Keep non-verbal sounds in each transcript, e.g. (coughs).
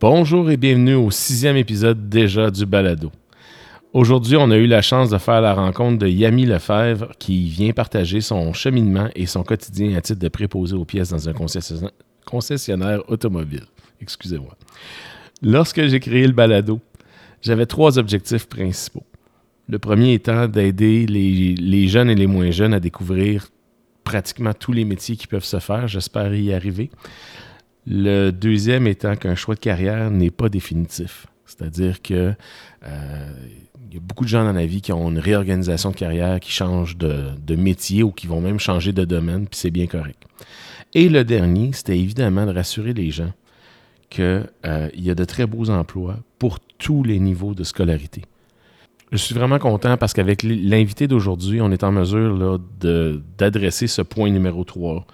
Bonjour et bienvenue au sixième épisode déjà du Balado. Aujourd'hui, on a eu la chance de faire la rencontre de Yami Lefebvre qui vient partager son cheminement et son quotidien à titre de préposé aux pièces dans un concessionnaire automobile. Excusez-moi. Lorsque j'ai créé le Balado, j'avais trois objectifs principaux. Le premier étant d'aider les, les, jeunes et les moins jeunes à découvrir pratiquement tous les métiers qui peuvent se faire. J'espère y arriver. Le deuxième étant qu'un choix de carrière n'est pas définitif. C'est-à-dire que euh, y a beaucoup de gens dans la vie qui ont une réorganisation de carrière, qui changent de, de métier ou qui vont même changer de domaine, puis c'est bien correct. Et le dernier, c'était évidemment de rassurer les gens qu'il euh, y a de très beaux emplois pour tous les niveaux de scolarité. Je suis vraiment content parce qu'avec l'invité d'aujourd'hui, on est en mesure d'adresser ce point numéro 3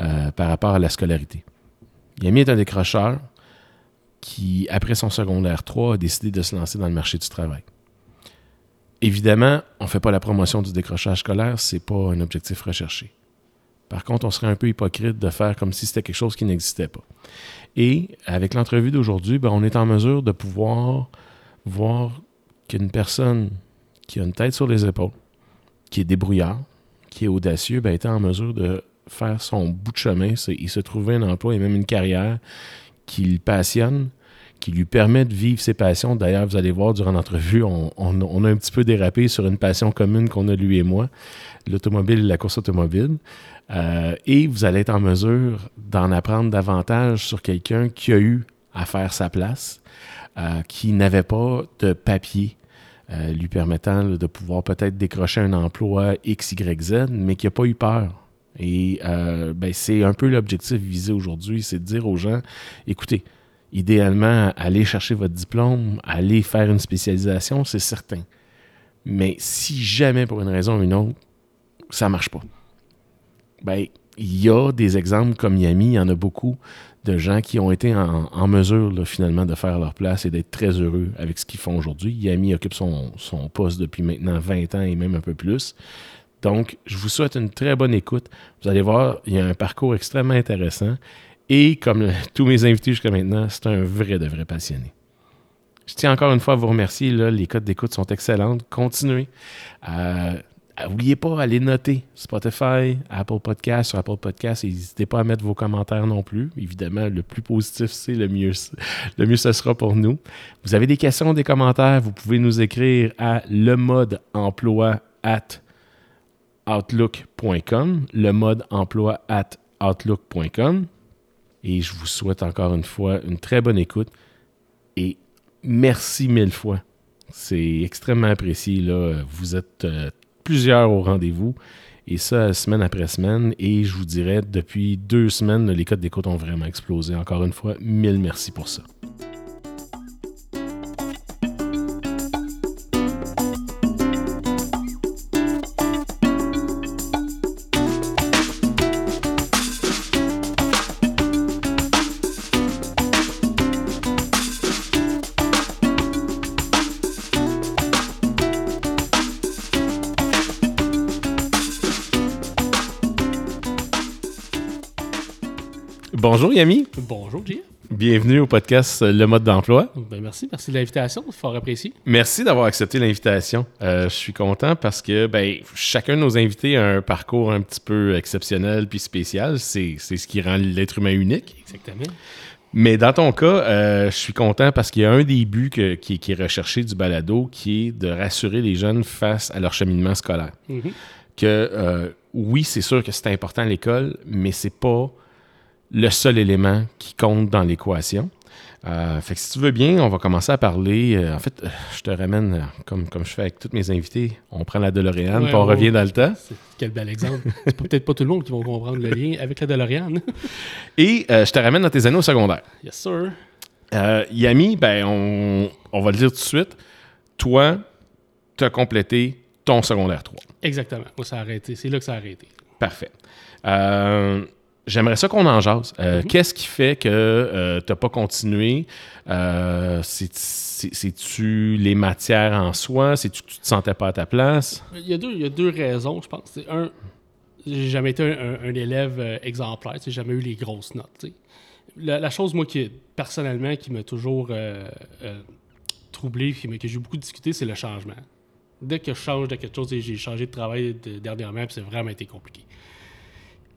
euh, par rapport à la scolarité. Yami est un décrocheur qui, après son secondaire 3, a décidé de se lancer dans le marché du travail. Évidemment, on ne fait pas la promotion du décrochage scolaire, ce n'est pas un objectif recherché. Par contre, on serait un peu hypocrite de faire comme si c'était quelque chose qui n'existait pas. Et avec l'entrevue d'aujourd'hui, ben, on est en mesure de pouvoir voir qu'une personne qui a une tête sur les épaules, qui est débrouillard, qui est audacieux, ben, est en mesure de faire son bout de chemin, il se trouver un emploi et même une carrière qui le passionne, qui lui permet de vivre ses passions. D'ailleurs, vous allez voir durant l'entrevue, on, a un petit peu dérapé sur une passion commune qu'on a lui et moi, l'automobile et la course automobile. Euh, et vous allez être en mesure d'en apprendre davantage sur quelqu'un qui a eu à faire sa place, euh, qui n'avait pas de papier euh, lui permettant de pouvoir peut-être décrocher un emploi X, Y, Z, mais qui n'a pas eu peur et euh, ben, c'est un peu l'objectif visé aujourd'hui, c'est de dire aux gens, écoutez, idéalement, allez chercher votre diplôme, allez faire une spécialisation, c'est certain. Mais si jamais, pour une raison ou une autre, ça ne marche pas, ben, il y a des exemples comme Yami, il y en a beaucoup de gens qui ont été en, mesure finalement de faire leur place et d'être très heureux avec ce qu'ils font aujourd'hui. Yami occupe son, son, poste depuis maintenant 20 ans et même un peu plus. Donc, je vous souhaite une très bonne écoute. Vous allez voir, il y a un parcours extrêmement intéressant. Et comme (laughs) tous mes invités jusqu'à maintenant, c'est un vrai de vrai passionné. Je tiens encore une fois à vous remercier. les codes d'écoute sont excellentes. Continuez. N'oubliez pas, allez noter Spotify, Apple Podcast, sur Apple Podcast. N'hésitez pas à mettre vos commentaires non plus. Évidemment, le plus positif c'est, le mieux, (laughs) le mieux ce sera pour nous. Vous avez des questions, des commentaires, vous pouvez nous écrire à le mode emploi outlook.com, le mode emploi at outlook.com. Et je vous souhaite encore une fois une très bonne écoute et merci mille fois. C'est extrêmement apprécié. Là. Vous êtes euh, plusieurs au rendez-vous et ça semaine après semaine. Et je vous dirais, depuis deux semaines, les codes d'écoute ont vraiment explosé. Encore une fois, mille merci pour ça. Bonjour Yami. Bonjour Jim. Bienvenue au podcast Le mode d'emploi. Ben merci, merci de l'invitation, fort apprécié. Merci d'avoir accepté l'invitation. Euh, je suis content parce que ben, chacun de nos invités a un parcours un petit peu exceptionnel puis spécial. C'est ce qui rend l'être humain unique. Exactement. Mais dans ton cas, euh, je suis content parce qu'il y a un des buts qui, est recherché du balado qui est de rassurer les jeunes face à leur cheminement scolaire. Mm-hmm. Que euh, oui, c'est sûr que c'est important à l'école, mais c'est pas le seul élément qui compte dans l'équation. Euh, fait que si tu veux bien, on va commencer à parler. Euh, en fait, euh, je te ramène, comme, comme je fais avec tous mes invités, on prend la DeLorean, puis on revient dans le temps. Quel bel exemple. C'est peut-être pas tout le monde qui va comprendre le lien avec la DeLorean. (laughs) Et je te ramène dans tes années au secondaire. Yes, sir. Yami, ben, on, on, va le dire tout de suite. Toi, tu as complété ton secondaire 3. Exactement. Moi, ça a arrêté. C'est là que ça a arrêté. Parfait. Euh, J'aimerais ça qu'on en jase. Euh, mhm. Qu'est-ce qui fait que euh, tu n'as pas continué? Euh, c'est-tu les matières en soi? C'est-tu que tu te sentais pas à ta place? Il y a deux, il y a deux raisons, je pense. Un, j'ai jamais été un, élève exemplaire. J'ai jamais eu les grosses notes. la, la chose, moi, qui personnellement, qui m'a toujours euh, euh, troublé, qui que j'ai beaucoup discuté, c'est le changement. Dès que je change de quelque chose, et j'ai changé de travail de- dernièrement, puis c'est vraiment été compliqué.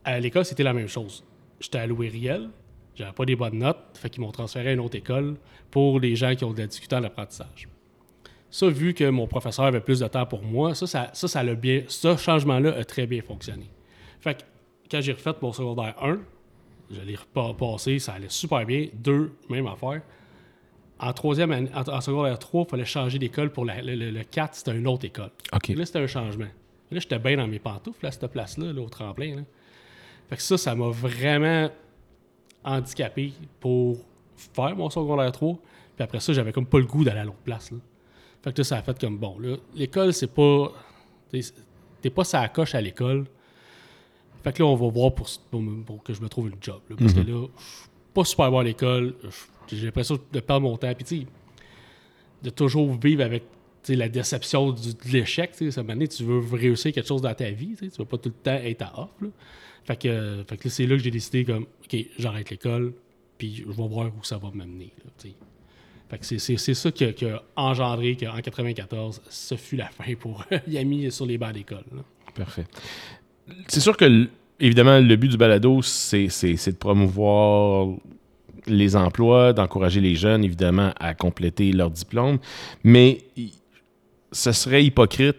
À l'école, c'était la même chose. J'étais à l'OERIEL, j'avais pas des bonnes notes, fait qu'ils m'ont transféré à une autre école pour les gens qui ont de la difficulté en apprentissage. Ça, vu que mon professeur avait plus de temps pour moi, ça, ça, ça, ça l'a bien, ce changement-là a très bien fonctionné. Fait que quand j'ai refait mon secondaire 1, je l'ai repassé, ça allait super bien. Deux, même affaire. En troisième année, en, en secondaire 3, il fallait changer d'école pour la- le, le- le 4, c'était une autre école. OK. Là, c'était un changement. Là, j'étais bien dans mes pantoufles, à cette place-là, là, au tremplin. là. Fait que ça, ça m'a vraiment handicapé pour faire mon secondaire 3. Puis après ça, j'avais comme pas le goût d'aller à l'autre place. Là. Fait que là, ça a fait comme bon. Là, l'école, c'est pas. T'es pas ça coche à l'école. Fait que là, on va voir pour, pour, que je me trouve une job. là. parce que là, je suis pas super bon à l'école. J'ai l'impression de perdre mon temps. Puis tu de toujours vivre avec la déception du- de l'échec. Ça donné, tu veux réussir quelque chose dans ta vie. Tu veux pas tout le temps être à off. là. Fait que, euh, c'est là que j'ai décidé comme, OK, j'arrête l'école, puis je vais voir où ça va m'amener. Fait que c'est- ça qui a, qui a engendré qu'en 94, ce fut la fin pour (laughs) Yami sur les bancs d'école. Parfait. C'est sûr que, évidemment, le but du balado, c'est de promouvoir les emplois, d'encourager les jeunes, évidemment, à compléter leur diplôme. Mais ce serait hypocrite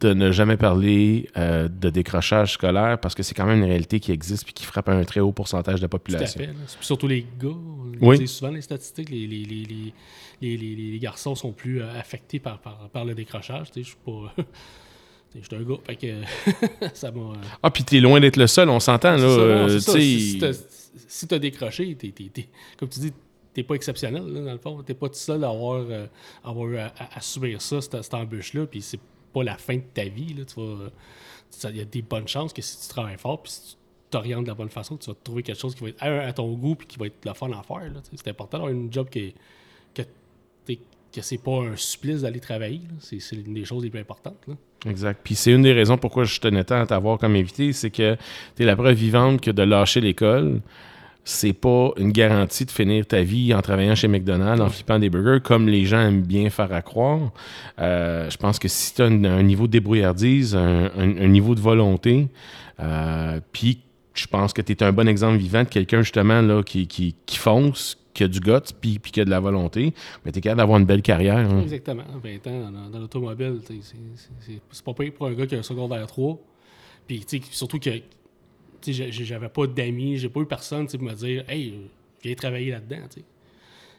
de ne jamais parler euh, de décrochage scolaire parce que c'est quand même une réalité qui existe et qui frappe un très haut pourcentage de la Tout à population. fait. Surtout les gars. on Oui. souvent les statistiques, les, garçons sont plus euh, affectés par, par, par le décrochage. Tu sais, Je suis pas. (laughs) Je suis un gars, fait que (laughs) ça m'a. euh, Ah, puis t'es loin d'être le seul, on s'entend, là. Ça, ça. Si, t'as- décroché, comme tu dis, t'es pas exceptionnel, là, dans le fond. T'es pas tout seul à avoir, euh, avoir à subir ça, cette, cette embûche-là, puis c'est pas la fin de ta vie. Là, tu il y a des bonnes chances que si tu travailles fort, puis si tu t'orientes de la bonne façon, tu vas trouver quelque chose qui va être à, ton goût, puis qui va être le fun à faire. c'est important d'avoir une job qui est- c'est pas un supplice d'aller travailler. c'est une des choses les plus importantes. là. Exact. Puis c'est une des raisons pourquoi je tenais tant à t'avoir comme invité, c'est que tu es la preuve vivante que de lâcher l'école, c'est pas une garantie de finir ta vie en travaillant chez McDonald's, en flippant des burgers, comme les gens aiment bien faire à croire. Euh, je pense que si tu as un, niveau de débrouillardise, un, niveau de volonté, euh, puis je pense que tu es un bon exemple vivant de quelqu'un justement là, qui, qui, qui fonce, qui a du guts, puis, qui a de la volonté, mais tu es capable d'avoir une belle carrière. hein. Exactement. 20 ans dans, dans l'automobile, c'est- pas pire pour un gars qui a un secondaire 3. Puis, surtout j'ai- j'ai- j'avais pas d'amis, j'ai pas eu personne pour me dire Hey, viens travailler là-dedans.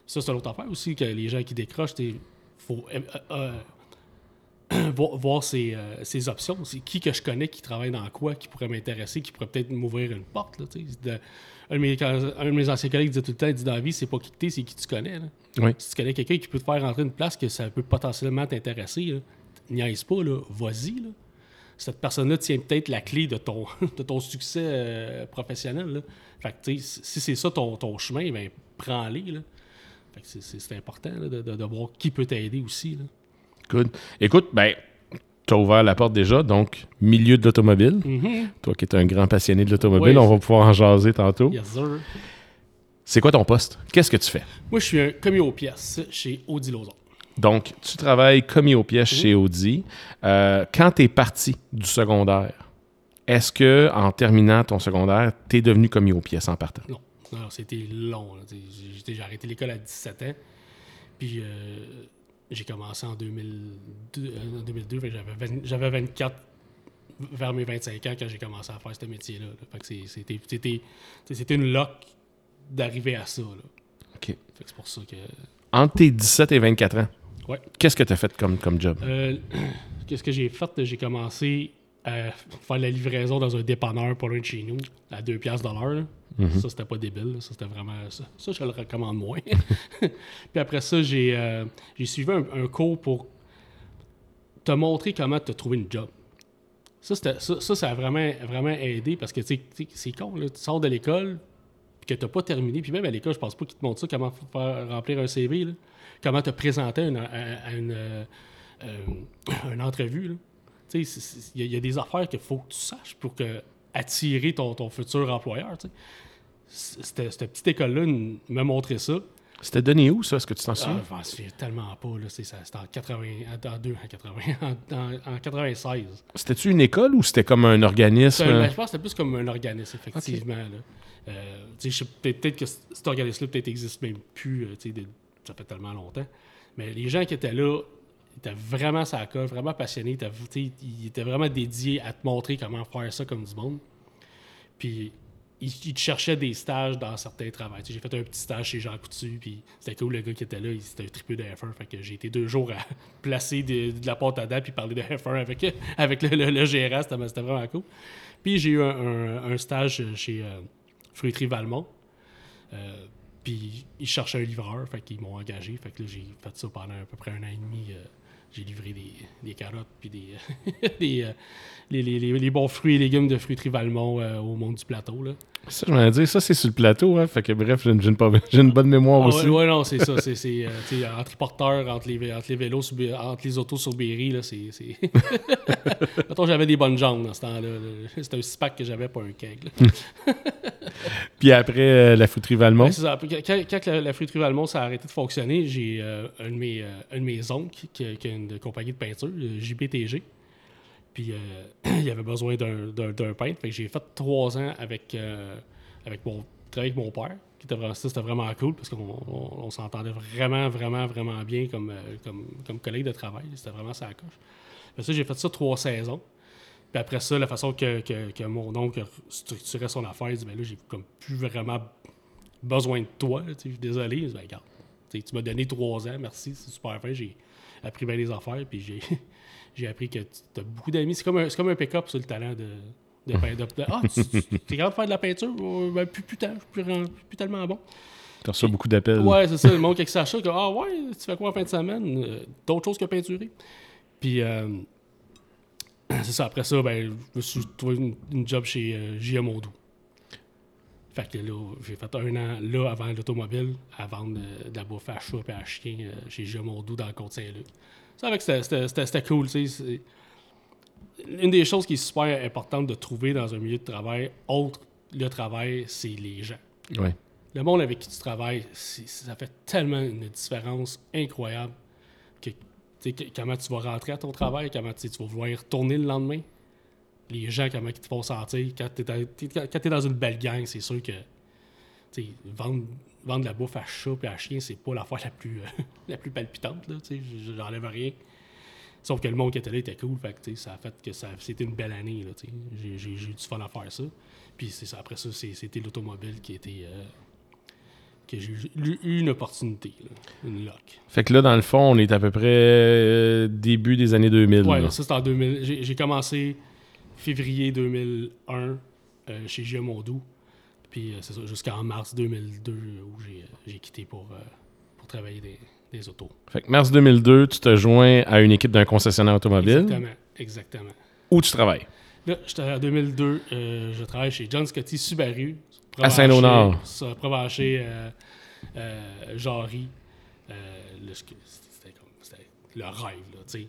Ça, c'est une autre affaire aussi, que les gens qui décrochent, il faut euh, euh, (clears throat) voir, voir ses, euh, ses options. C'est qui que je connais qui travaille dans quoi, qui pourrait m'intéresser, qui pourrait peut-être m'ouvrir une porte. Là. De- un, de mes, un de mes anciens collègues disait tout le temps il dit dans la vie, c'est pas qui que t'es, c'est qui tu connais. là. Oui. Si tu connais quelqu'un qui peut te faire rentrer une place que ça peut potentiellement t'intéresser, niaise pas, vas-y. là. Cette personne-là tient peut-être la clé de ton, (laughs) de ton succès euh, professionnel. Là. Fait que, si c'est ça ton, ton chemin, ben, prends-les. c'est- important là, de, de- de voir qui peut t'aider aussi. Là. Good. Écoute, ben, tu as ouvert la porte déjà, donc milieu de l'automobile. Mhm. Toi qui es un grand passionné de l'automobile, on va pouvoir en jaser tantôt. Yes, sir. C'est quoi ton poste? Qu'est-ce que tu fais? Moi, je suis un commis aux pièces chez Audi Lauson. Donc, tu travailles commis aux pièces chez Audi. Euh, quand tu es parti du secondaire, est-ce que en terminant ton secondaire, tu es devenu commis aux pièces en partant? Non, non c'était long. j'ai- arrêté l'école à 17 ans. Puis euh, j'ai commencé en 2002. euh, en 2002 fait que j'avais 20 j'avais 24 vers mes 25 ans quand j'ai commencé à faire ce métier-là. c'était une lock d'arriver à ça. Là. OK. C'est pour ça que... Entre tes 17 et 24 ans, Ouais. qu'est-ce que tu as fait comme, comme job? Euh, (clears throat) Qu'est-ce que j'ai fait? J'ai commencé à faire la livraison dans un dépanneur pas loin de chez nous, à 2 piastres l'heure. là. Ça, c'était pas débile. là. Ça, c'était vraiment... Ça, ça, je le recommande moins. (laughs) Puis après ça, j'ai euh, suivi un, un cours pour te montrer comment te trouver une job. Ça, ça, ça, ça a vraiment, vraiment aidé parce que tu sais, c'est con. Là, tu sors de l'école puis que tu n'as pas terminé. Puis même à l'école, je pense pas qu'ils te montrent ça, comment faire remplir un CV, là. Comment te présenter à une, à- à une, euh, euh, une entrevue. il y, a- il y a des affaires qu'il faut que tu saches pour que attirer ton, ton futur employeur. cette, petite école-là m'a montré ça. C'était donné où, ça? Est-ce que tu t'en Ah, souviens? je m'en souviens tellement pas. là. C'est ça, C'était en 80, en, en 80, (laughs) en, en- en 96. C'était-tu une école ou c'était comme un organisme? Un- ben, je pense que c'était plus comme un organisme, effectivement. Euh, peut-être que cet organisme-là peut-être existe même plus. euh, de- ça fait tellement longtemps. Mais les gens qui étaient là, ils étaient vraiment sa colle, vraiment passionnés. Ils étaient, vraiment dédiés à te montrer comment faire ça comme du monde. Puis ils, te cherchaient des stages dans certains sais, J'ai fait un petit stage chez Jean Coutu, puis c'était cool, le gars qui était là, c'était un triple de F1. Fait que j'ai été deux jours à (laughs) placer de, la pâte à dents puis parler de F1 (laughs) avec, le, le-. C'était vraiment cool. Puis j'ai eu un stage chez euh, Fruiterie Valmont. Euh, puis ils cherchaient un livreur, fait qu'ils m'ont engagé. Fait que là, j'ai fait ça pendant à peu près un an et demi. euh, j'ai livré des, des carottes puis des, (laughs) des, euh, les, les- les- les bons fruits et légumes de Fruiterie Valmont euh, au monde du plateau. Là. Ça, je m'en dire, ça, c'est sur le plateau, hein? Fait que bref, j'ai une, j'ai une (laughs) bonne mémoire Ah aussi. ouais, ouais, non, c'est ça. (laughs) C'est, c'est, euh, entre les porteurs, entre les, entre les vélos, sur entre les autos sur Berry, là, c'est. c'est... J'avais des bonnes jambes dans ce temps-là. là. C'était un six-pack que j'avais, pas un keg. Puis après, la fouterie Valmont? Ouais, c'est ça. Quand, quand la, la fruiterie Valmont ça a arrêté de fonctionner, j'ai un, de mes, un de mes oncles qui, qui a une compagnie de peinture, le JPTG. Puis euh, (clears throat) il avait besoin d'un, peintre. J'ai fait trois ans avec, euh, avec mon avec mon père. Qui était vraiment, c'était vraiment cool parce qu'on on- on s'entendait vraiment, vraiment, vraiment bien comme, euh, comme, comme collègue de travail. C'était vraiment ça coche. Fait que ça, j'ai fait ça trois saisons. Puis après ça, la façon que, que- que mon oncle structurait son affaire, il dit ben là, j'ai comme plus vraiment besoin de toi. Je suis désolé. Je dis, ben, tu m'as donné trois ans, merci, c'est super appris bien les affaires, puis j'ai, (laughs) j'ai appris que tu as beaucoup d'amis. C'est comme un, c'est comme un pick-up sur le talent de. de, de- de- ah, tu, tu- t'es capable de faire de la peinture? Euh, Ben, plus, plus, plus, tellement bon. Tu reçois beaucoup d'appels. Ouais, c'est ça. Le monde qui sache ça, que, ah ouais, tu fais quoi en fin de semaine? Euh, D'autres choses que peinturer. Puis, euh, (clears throat) c'est ça. Après ça, ben, je me suis trouvé une, une job chez euh, JM Audou. Fait que là, j'ai fait un an là avant l'automobile à vendre euh, de la bouffe à chat et à chien euh, chez Audou dans le Côte-Saint-Luc. Ça, avec, c'était- cool, tu sais. c'est- Une des choses qui est super importante de trouver dans un milieu de travail, autre le travail, c'est les gens Ouais. le monde avec qui tu travailles, ça fait tellement une différence incroyable que, comment tu vas rentrer à ton travail, comment tu vas vouloir y retourner le lendemain. Les gens, comment ils te font sentir. Quand tu es, dans une belle gang, c'est sûr que vendre, vendre de la bouffe à chat et à chien, c'est pas l'affaire (laughs) la plus, euh, la plus palpitante. J'enlève rien. Sauf que le monde qui était là était cool. Fait que, ça a fait que c'était une belle année. J'ai eu du fun à faire ça. Puis c'est ça, après ça, c'est- c'était l'automobile qui était. euh, que j'ai eu- une opportunité, là, une lock. Fait que là, dans le fond, on est à peu près euh, début des années 2000. Ouais, là. ça c'était en 2000. J'ai j'ai commencé février 2001 euh, chez GM Mondou. Puis euh, c'est ça, jusqu'en mars 2002 où j'ai euh, j'ai quitté pour, euh, pour travailler des, des autos. Fait que mars 2002, tu te joins à une équipe d'un concessionnaire automobile. Exactement, exactement. Où tu travailles? Là, en 2002, euh, je travaille chez John Scotty Subaru. À Saint-Léonard. Ça, Provencher, euh, Jarry. Euh, c'était comme c'était le rêve, là, tu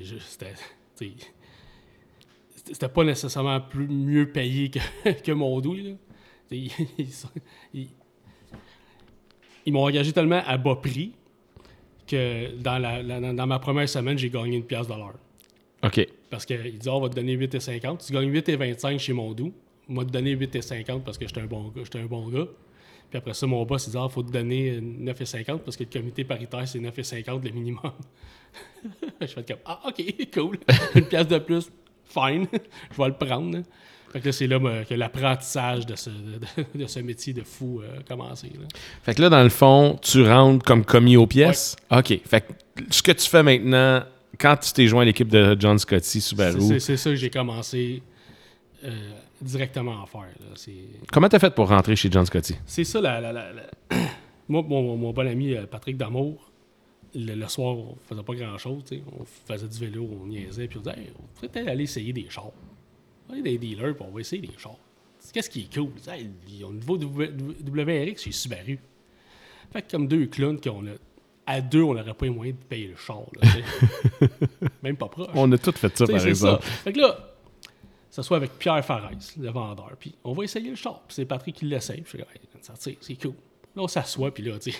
sais. C'était, pas nécessairement plus, mieux payé que, (laughs) que mon douille, là. Tu sais, (laughs) Ils, ils- ils m'ont engagé tellement à bas prix que dans, la, la- dans ma première semaine, j'ai gagné une pièce de l'heure. OK. Parce qu'il dit, Ah, on va te donner 8,50. Tu gagnes 8,25 chez Mondou. On va te donner 8,50 parce que j'étais un bon gars. J'étais un bon gars. Puis après ça, mon boss, il dit, ah, faut te donner 9,50 parce que le comité paritaire, c'est 9,50 le minimum. (laughs) je fais comme, ah, OK, cool. Une pièce de plus, fine. (laughs) je vais le prendre. Fait que là, c'est là moi, que l'apprentissage de ce, de, de ce métier de fou euh, a commencé. là. Fait que là, dans le fond, tu rentres comme commis aux pièces? OK. Fait que ce que tu fais maintenant, quand tu t'es joint à l'équipe de John Scotty Subaru, C'est ça que j'ai commencé euh, directement à faire. là. Comment t'as fait pour rentrer chez John Scotty? C'est ça, la, la- (clears throat) moi, mon, mon bon ami euh, Patrick Damour, le, le soir, on faisait pas grand-chose. On faisait du vélo, on niaisait, puis on disait, Hey, on pourrait peut-être aller essayer des chars. On va aller des dealers, puis on va essayer des chars. Qu'est-ce qui est cool? On Hey, le nouveau WRX chez Subaru. Fait que comme deux clowns, qu'on a, à deux, on n'aurait pas les moyens de payer le char. là. (laughs) Même pas proche. On a tout fait ça, par exemple. ça. Fait que là, ça soit avec Pierre Farès, le vendeur. Puis on va essayer le char. Puis c'est Patrick qui l'essaye. Puis c'est cool. Là, on s'assoit, puis là, tu sais,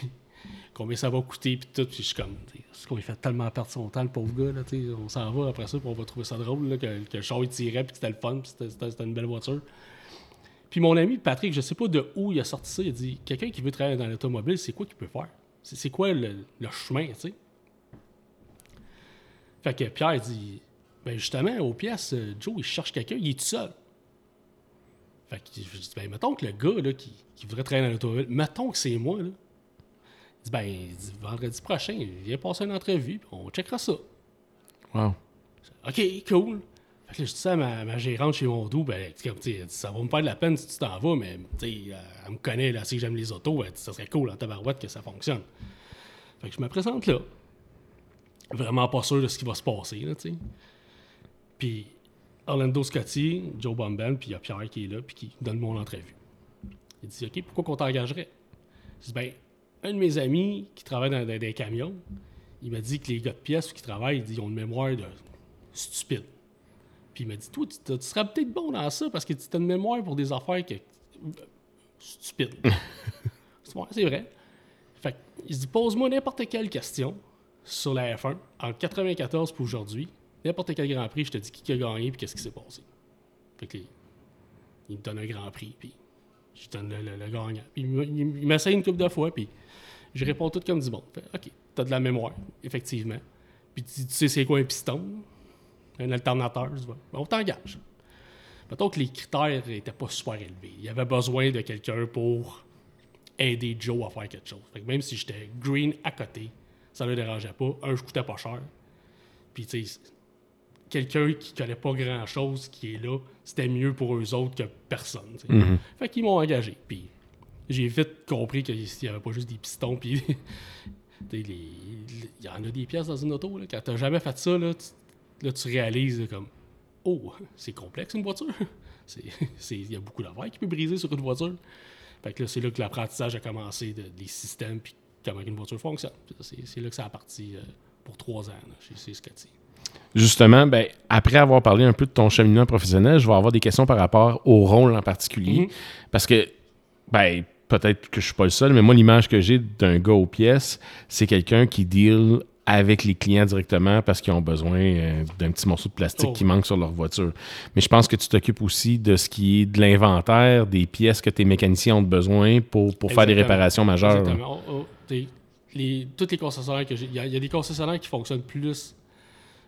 combien ça va coûter, puis tout. Puis je suis comme, c'est qu'on lui fait tellement perdre son temps, le pauvre gars, là, on s'en va après ça, puis on va trouver ça drôle, là, que, que le char il tirait, puis c'était le fun, puis c'était- une belle voiture. Puis mon ami Patrick, je sais pas de où il a sorti ça, il a dit, quelqu'un qui veut travailler dans l'automobile, c'est quoi qu'il peut faire? C'est quoi le, le chemin, tu sais? Fait que Pierre dit, ben justement, aux pièces, euh, Joe, il cherche quelqu'un, il est tout seul. Fait que je dis, ben mettons que le gars là, qui, qui voudrait travailler dans l'automobile, mettons que c'est moi, là. Il dit, ben, il dit, vendredi prochain, viens passer une entrevue, puis on checkera ça. Wow. OK, cool. Fait que là, je dis ça à ma, ma gérante chez Mondou, ben, tu sais, comme, ça va me faire de la peine si tu t'en vas, mais tu sais, elle me connaît, là, si j'aime les autos, elle ça serait cool en tabarouette que ça fonctionne. Fait que je me présente là. Vraiment pas sûr de ce qui va se passer, là, tu sais. Puis Orlando Scotty, Joe Bomben, puis il y a Pierre qui est là, puis qui donne mon entrevue. Il dit, OK, pourquoi qu'on t'engagerait? Je dis, ben, un de mes amis qui travaille dans, dans des camions, il m'a dit que les gars de pièces qui travaillent, ils ont une mémoire de stupide. Puis il m'a dit, toi, tu, tu serais peut-être bon dans ça parce que tu as une mémoire pour des affaires que... stupides. (laughs) c'est ouais, c'est vrai. Fait que, il se dit, pose-moi n'importe quelle question sur la F1 en 94 pour aujourd'hui. N'importe quel Grand Prix, je te dis qui a gagné puis qu'est-ce qui s'est passé. Fait que, il me donne un Grand Prix, puis je donne le, le- le gagnant. Puis il me- il il m'essaye une couple de fois, puis je réponds tout comme du bon. Fait, OK, t'as de la mémoire, effectivement. Puis tu, tu sais c'est quoi un piston, un alternateur, tu vois. Ben, on t'engage. Mettons que les critères n'étaient pas super élevés. Il y avait besoin de quelqu'un pour aider Joe à faire quelque chose. Fait que même si j'étais green à côté, ça ne le dérangeait pas. Un, je coûtais pas cher. Puis, tu sais, quelqu'un qui connaît pas grand-chose qui est là, c'était mieux pour eux autres que personne. Mhm. Fait qu'ils m'ont engagé. Puis j'ai vite compris qu'il n'y avait pas juste des pistons. Puis (laughs) il y en a des pièces dans une auto. Là. Quand tu n'as jamais fait ça, là, tu, là, tu réalises là, comme Oh, c'est complexe une voiture. (laughs) Il y a beaucoup d'affaires qui peut briser sur une voiture. Fait que là, c'est là que l'apprentissage a commencé de- des systèmes puis comment une voiture fonctionne. C'est là que ça a parti euh, pour trois ans là, chez, Scotty. Justement, ben, après avoir parlé un peu de ton cheminement professionnel, je vais avoir des questions par rapport au rôle en particulier. Mhm. Parce que, ben, peut-être que je suis pas le seul, mais moi, l'image que j'ai d'un gars aux pièces, c'est quelqu'un qui deal avec les clients directement parce qu'ils ont besoin euh, d'un petit morceau de plastique Oh. qui manque sur leur voiture. Mais je pense que tu t'occupes aussi de ce qui est de l'inventaire, des pièces que tes mécaniciens ont besoin pour, pour faire des réparations majeures. Exactement. Oh, oh, les, tous les concessionnaires que j'ai. Il y, a- il y a des concessionnaires qui fonctionnent plus,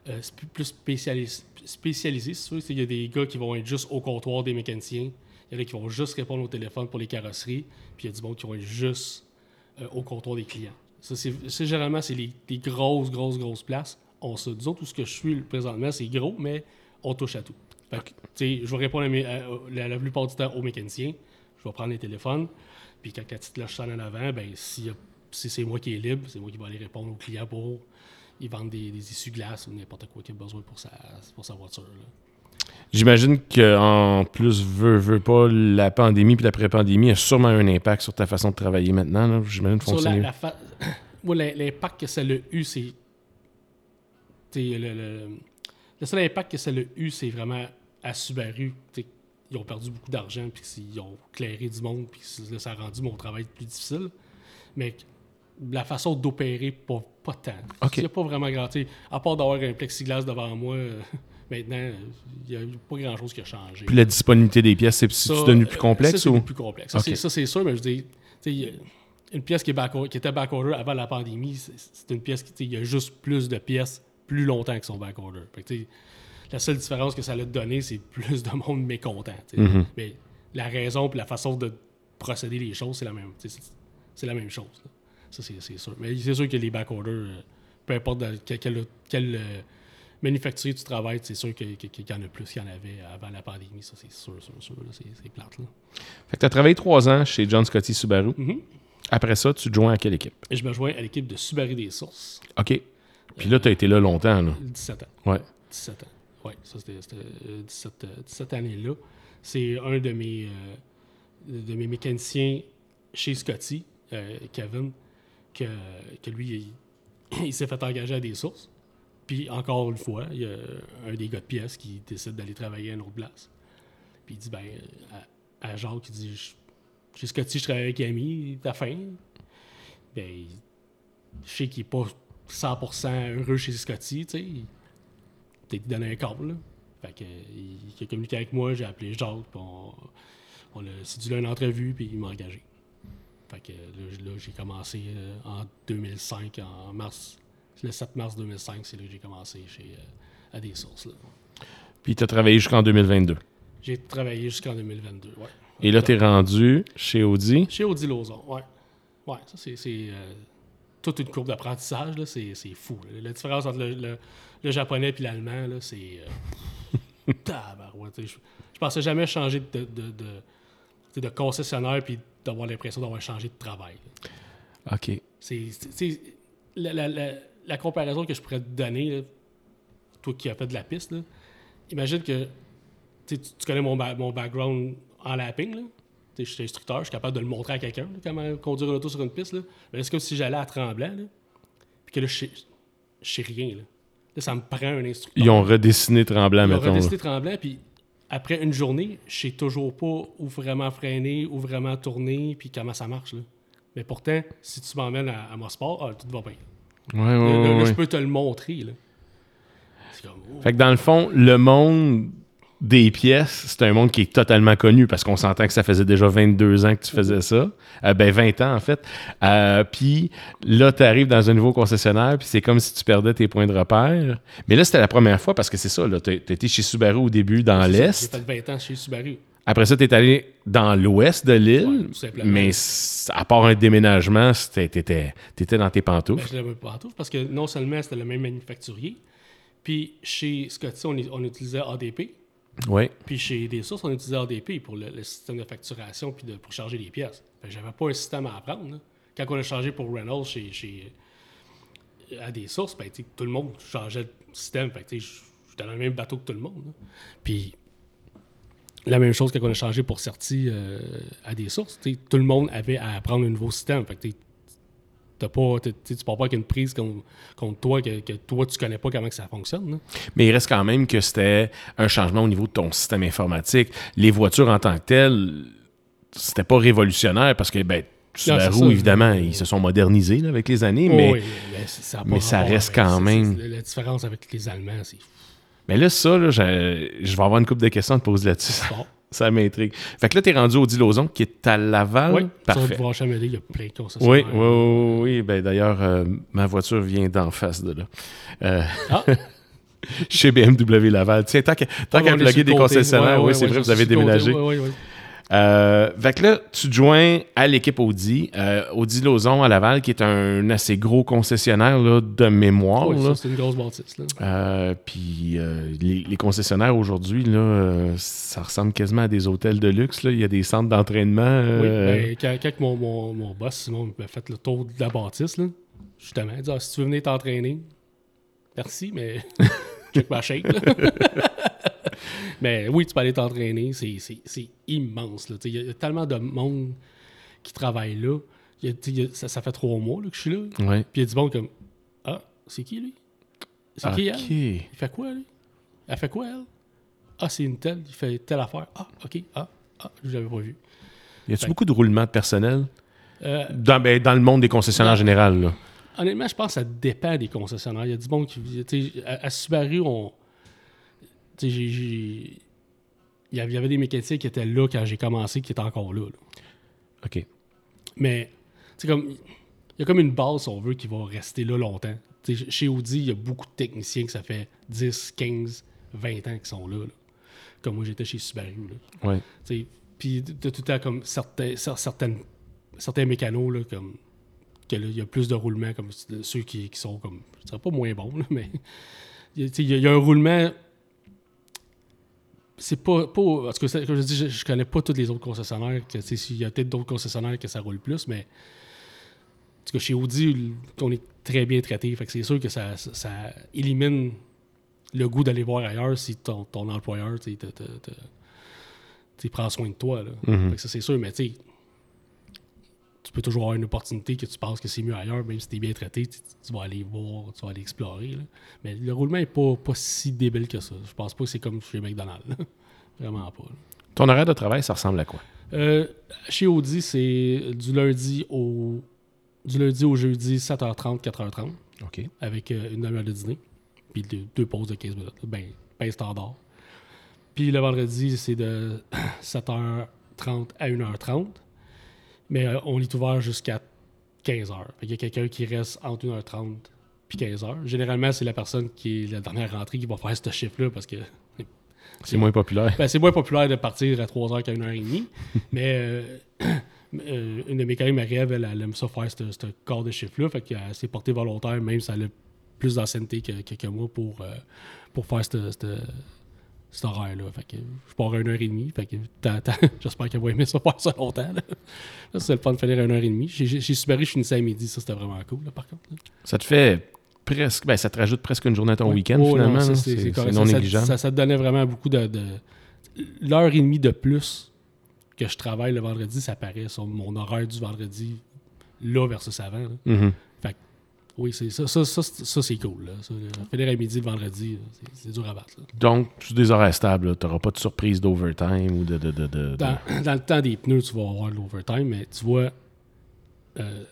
euh, plus spécialis- spécialisés. tu veux. Il y a des gars qui vont être juste au comptoir des mécaniciens. Il y en a qui vont juste répondre au téléphone pour les carrosseries. Puis il y a du monde qui vont être juste euh, au comptoir des clients. Ça, c'est, généralement, c'est les grosses, grosses, grosses places. On se, disons, tout ce que je suis présentement, c'est gros, mais on touche à tout. Je vais répondre la, plupart du temps aux mécaniciens. Je vais prendre les téléphones. Puis quand la petite cloche sonne en avant, ben, si c'est moi qui est libre, c'est moi qui vais aller répondre aux clients pour ils vendent des, des essuie-glaces ou n'importe quoi qu'il a besoin pour sa, voiture. J'imagine qu'en plus, veut, veut pas, la pandémie puis l'après-pandémie a sûrement un impact sur ta façon de travailler maintenant. J'imagine la, fonctionner. la (coughs) Moi, l'im- l'impact que ça a eu, c'est. Le, le, le seul impact que ça a eu, c'est vraiment à Subaru. Ils ont perdu beaucoup d'argent, puis ils ont clairé du monde, puis ça a rendu mon travail plus difficile. Mais la façon d'opérer, pas, pas tant. Ok. Il n'y a pas vraiment grand. À part d'avoir un plexiglas devant moi, euh, maintenant, il n'y a pas grand-chose qui a changé. Puis la disponibilité des pièces, c'est c'est devenu plus euh, complexe ça, c'est ou? plus complexe. Ça, c'est- Ça, c'est sûr, mais je a une pièce qui, est back qui était backorder avant la pandémie, c'est une pièce qui, il y a juste plus de pièces plus longtemps que son backorder. La seule différence que ça a donné, c'est plus de monde mécontent. Mhm. Mais la raison et la façon de procéder les choses, c'est la même. C'est la même chose. là. Ça, c'est sûr. Mais c'est sûr que les backorders, euh, peu importe quel, quel, euh, manufacturier tu travailles, c'est sûr qu'il y en a plus qu'il y en avait avant la pandémie. Ça, c'est sûr, sûr, sûr. C'est plate. Là. Fait que tu as travaillé trois ans chez John Scotty Subaru. Mhm. Après ça, tu te joins à quelle équipe? Je me joins à l'équipe de Subaru des Sources, OK. Puis là, tu as été là longtemps. Là. 17 ans. Ouais. 17 ans. Oui, ça, c'était c'était, euh, 17, euh, 17 années-là. C'est un de mes, euh, de mes mécaniciens chez Scotty, euh, Kevin, que, que lui, il, il s'est fait engager à des sources. Puis, encore une fois, il y a un des gars de pièces qui décide d'aller travailler à une autre place. Puis il dit, ben, à, Jacques, il dit, chez Scotty, je travaille avec Ami, t'as faim? Ben, je sais qu'il est pas 100% heureux chez Scotty, tu sais. Peut-être donne un câble. Fait que, il, a communiqué avec moi, j'ai appelé Jacques, puis on, on a séduit une entrevue, puis il m'a engagé. Fait que là, j'ai commencé euh, en 2005, en mars, le 7 mars 2005, c'est là que j'ai commencé chez euh, à des sources. Là. Puis tu as travaillé jusqu'en 2022. J'ai travaillé jusqu'en 2022, ouais. Et là, tu es rendu chez Audi? Chez Audi Lauson, ouais. Ouais, ça, c'est, euh, toute une courbe d'apprentissage, c'est, fou. là. La différence entre le, le- le japonais et l'allemand, c'est... Euh, (laughs) tabarouette, je, je pensais jamais changer de, de, de, de concessionnaire puis d'avoir l'impression d'avoir changé de travail. là. OK. C'est, c'est- c'est- la, la- la- la comparaison que je pourrais te donner, là, toi qui as fait de la piste, là, imagine que tu, connais mon, ba- mon background en lapping. Là. Je suis instructeur, je suis capable de le montrer à quelqu'un, comment conduire une auto sur une piste. Là. Mais c'est comme si j'allais à Tremblant, puis que là, je sais, rien. Là. Là, ça me prend un instructeur. Ils ont redessiné Tremblant, Ils ont mettons. là. redessiné Tremblant, puis après une journée, je sais toujours pas où vraiment freiner, où vraiment tourner, puis comment ça marche. Là. Mais pourtant, si tu m'emmènes à, à Mosport, ah, tout va bien. Ouais, ouais, Là, là, là, je peux te le montrer. Là. Comme, oh. Fait que dans le fond, le monde des pièces, c'est un monde qui est totalement connu parce qu'on s'entend que ça faisait déjà 22 ans que tu faisais ça. Euh, ben 20 ans en fait. Euh, puis là, tu arrives dans un nouveau concessionnaire, puis c'est comme si tu perdais tes points de repère. Mais là, c'était la première fois parce que c'est ça, tu étais chez Subaru au début dans l'Est. J'ai fait 20 ans chez Subaru. Après ça, tu es allé dans l'ouest de l'île. mais à part un déménagement, tu étais, dans tes Ben, pantoufles. je l'avais tout, parce que non seulement c'était le même manufacturier, puis chez Scotty, on, on utilisait ADP, Oui. puis chez des sources, on utilisait ADP pour le, le système de facturation puis de, pour charger les pièces. Que j'avais pas un système à apprendre. là. Quand on a changé pour Reynolds chez, chez à des sources, ben, tout le monde changeait de système. Fait sais, J'étais dans le même bateau que tout le monde. Puis la même chose quand on a changé pour Certi euh, à des sources. Tout le monde avait à apprendre un nouveau système. Fait que, t'as pas, t'as- tu sais, tu pars pas avec une prise contre, contre toi que, que toi, tu connais pas comment que ça fonctionne. là. Mais il reste quand même que c'était un changement au niveau de ton système informatique. Les voitures en tant que telles, c'était pas révolutionnaire parce que, ben, Subaru, ça. évidemment, ils se sont modernisés là, avec les années, Oh, mais, oui, mais ça, mais ça reste quand même- c'est- La différence avec les Allemands, c'est mais là, ça, là, je, je vais avoir une couple de questions à te poser là-dessus. Ça (laughs) m'intrigue. Fait que là, t'es rendu au Dilozon, qui est à Laval. oui, Parfait. Il y a plein de Oui, concessionnaires. oui, oui, oui. Ben, D'ailleurs, euh, ma voiture vient d'en face de là. Euh, Ah, (laughs) chez BMW Laval. Tiens, tant qu'à sur plugger le des concessionnaires, oui, c'est vrai, vous avez côté. déménagé. Ouais, ouais, ouais. Euh, fait que là, tu te joins à l'équipe Audi, euh, Audi Lauson à Laval, qui est un assez gros concessionnaire là, de mémoire. C'est une grosse bâtisse. Euh, puis euh, les, les concessionnaires aujourd'hui, euh, ça ressemble quasiment à des hôtels de luxe. Là. Il y a des centres d'entraînement. Oui, ben, quand, quand mon, mon, mon boss, Simon, m'a fait le tour de la bâtisse, là, justement, il dit ah, si tu veux venir t'entraîner, merci, mais (laughs) check ma shape. (laughs) mais oui, tu peux aller t'entraîner, c'est, immense. Il y a tellement de monde qui travaille là. Y a- y a- ça, ça fait trois mois là, que je suis là. ouais. Puis il y a du monde comme Ah, c'est qui lui? C'est qui elle? Il fait quoi lui? Elle fait quoi elle? Ah, c'est une telle, il fait telle affaire. Ah, ok, ah, ah, je l'avais pas vu. Y a-tu beaucoup de roulement de personnel? Euh, dans, ben, dans le monde des concessionnaires en général? Là. Honnêtement, je pense que ça dépend des concessionnaires. Il y a du monde qui. À, à Subaru, on. tu sais, j'ai- j'ai- Il y avait des mécaniciens qui étaient là quand j'ai commencé, qui étaient encore là. là. OK. Mais, c'est comme. Il y a comme une base, si on veut, qui va rester là longtemps. Tu chez Audi, il y a beaucoup de techniciens que ça fait 10, 15, 20 ans qui sont là. là. Comme moi, j'étais chez Subaru. là. Ouais. Tu Puis de tout le temps, comme certains, certaines, certains mécanos, là, comme que il y a plus de roulement, comme ceux qui, qui sont comme, je dirais pas moins bons, là, mais (laughs) y, tu il y a un roulement. C'est pas, pas. En tout cas, c'est- comme je dis, je, je connais pas tous les autres concessionnaires. s'il y a peut-être d'autres concessionnaires que ça roule plus, mais. En tout cas, chez Audi, on est très bien traité. Fait que c'est sûr que ça, ça, ça élimine le goût d'aller voir ailleurs si ton, ton employeur tu sais, te- te- te- tu sais, prend soin de toi. Là. Mhm. Fait que ça, c'est sûr, mais tu sais, tu peux toujours avoir une opportunité que tu penses que c'est mieux ailleurs, même si tu es bien traité, tu, tu vas aller voir, tu vas aller explorer. là. Mais le roulement n'est pas, pas si débile que ça. Je pense pas que c'est comme chez McDonald's. là. (laughs) Vraiment pas. là. Ton horaire de travail, ça ressemble à quoi? Euh, chez Audi, c'est du lundi au du lundi au jeudi, 7h30, 4h30, OK. avec euh, une demi-heure de dîner, puis deux, deux pauses de 15 minutes. Ben, ben standard. Puis le vendredi, c'est de (clears throat) 7h30 à 1h30, mais euh, on est ouvert jusqu'à 15h. Fait qu'il y a quelqu'un qui reste entre 1h30 puis 15h. Généralement, c'est la personne qui est la dernière rentrée qui va faire ce chiffre-là parce que C'est moins populaire. ben, c'est moins populaire de partir à 3h qu'à 1h30. (laughs) mais euh, (clears throat) euh, une de mes collègues, Marie-Ève, elle, elle aime ça faire ce corps de chiffre-là. Fait qu'elle s'est portée volontaire, même si elle a plus d'ancienneté que, que, que moi pour, euh, pour faire ce- ce- cet horaire-là. Fait que je pars à 1h30. Fait que (laughs) j'espère qu'elle va aimer ça (laughs) faire ça longtemps. là. C'est le fun de finir à 1h30. Chez, chez- chez Subaru, je finissais à midi. Ça, c'était vraiment cool, là, par contre. là. Ça te fait presque. Ben, ça te rajoute presque une journée à ton Ouais. week-end, Oh, finalement. c'est- non ça- négligeable. Ça, ça te donnait vraiment beaucoup de. de- L'heure et demie de plus que je travaille le vendredi, ça paraît sur mon horaire du vendredi, là versus avant. là. Mhm. Oui, c'est ça, ça, ça, c'est- ça, c'est cool. Là. Ça, là, finir à midi le vendredi, c'est- dur à battre. là. Donc, c'est des horaires stables. Tu n'auras pas de surprise d'overtime ou de. de, de, de- Dans, dans le temps des pneus, tu vas avoir de l'overtime, mais tu vois, euh,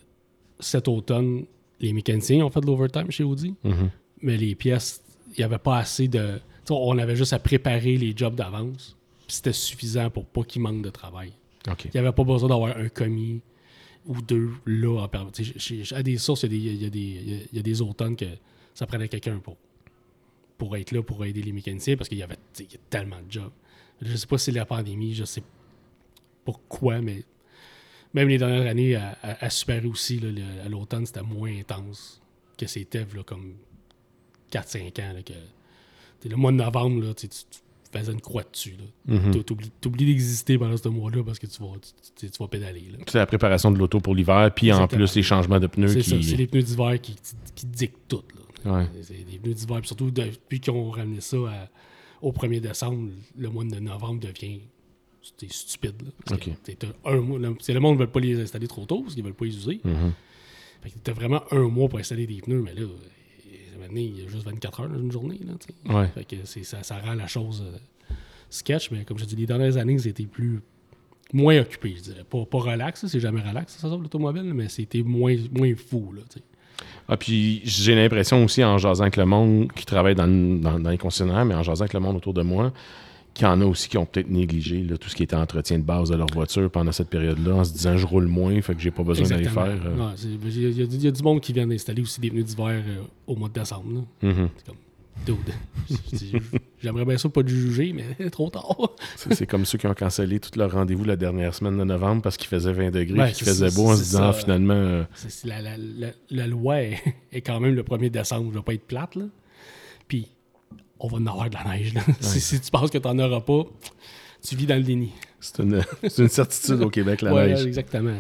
cet automne, les mécaniciens ont fait de l'overtime chez Audi, Mhm. mais les pièces, il n'y avait pas assez de. tu on avait juste à préparer les jobs d'avance, c'était suffisant pour pas qu'il manque de travail. Il n'y avait pas besoin d'avoir un commis ou deux là en permanence. À des sources, il y, a des- il y a des- automnes que ça prenait quelqu'un pour, pour être là, pour aider les mécaniciens, parce qu'il y avait tellement de jobs. Je sais pas si c'est la pandémie, je sais pourquoi, mais même les dernières années à, Subaru aussi, là, à l'automne, c'était moins intense que c'était comme 4-5 ans. Le mois de novembre, là, tu- tu faisais une croix dessus. T'ou- T'oublies d'exister pendant ce mois-là parce que tu vas, tu, vas pédaler. C'est la préparation de l'auto pour l'hiver, puis en plus les changements de pneus C'est qui. ça, c'est les pneus d'hiver qui, qui dictent tout. Là. Ouais. C'est des pneus d'hiver, surtout depuis qu'ils ont ramené ça à- au 1er décembre, le mois de novembre devient stupide. Le, c'est le monde ne veut pas les installer trop tôt parce qu'ils ne veulent pas les user. Mhm. Fait que t'as vraiment un mois pour installer des pneus, mais là, il y a juste 24 heures dans une journée. Là. Ouais. Fait que c'est, ça, ça rend la chose euh, sketch, mais comme je dis, les dernières années, c'était plus moins occupé, je dirais. Pas, pas relax, c'est jamais relax, ça, ça, l'automobile, mais c'était moins, moins fou. Là. Ah, puis j'ai l'impression aussi en jasant avec le monde qui travaille dans, dans- dans les concessionnaires, mais en jasant avec le monde autour de moi, qu'il y en a aussi qui ont peut-être négligé là, tout ce qui était entretien de base de leur voiture pendant cette période-là, en se disant je roule moins, fait que j'ai pas besoin d'aller faire. euh. Ouais, Il y, a- il y a du- monde qui vient d'installer aussi des pneus d'hiver euh, au mois de décembre. Mhm. C'est comme, (laughs) j'aimerais bien ça pas de juger, mais (laughs) trop tard. (laughs) C'est comme ceux qui ont cancellé tout leur rendez-vous la dernière semaine de novembre parce qu'il faisait 20 degrés Ouais, et qu'il faisait beau en se disant ça. finalement euh, la, la- la- la loi est, est quand même le 1er décembre, je vais pas être plate. Là. Puis, on va en avoir de la neige. Si, si tu penses que tu n'en auras pas, tu vis dans le déni. c'est une, (laughs) certitude au Québec, la Ouais, neige. exactement.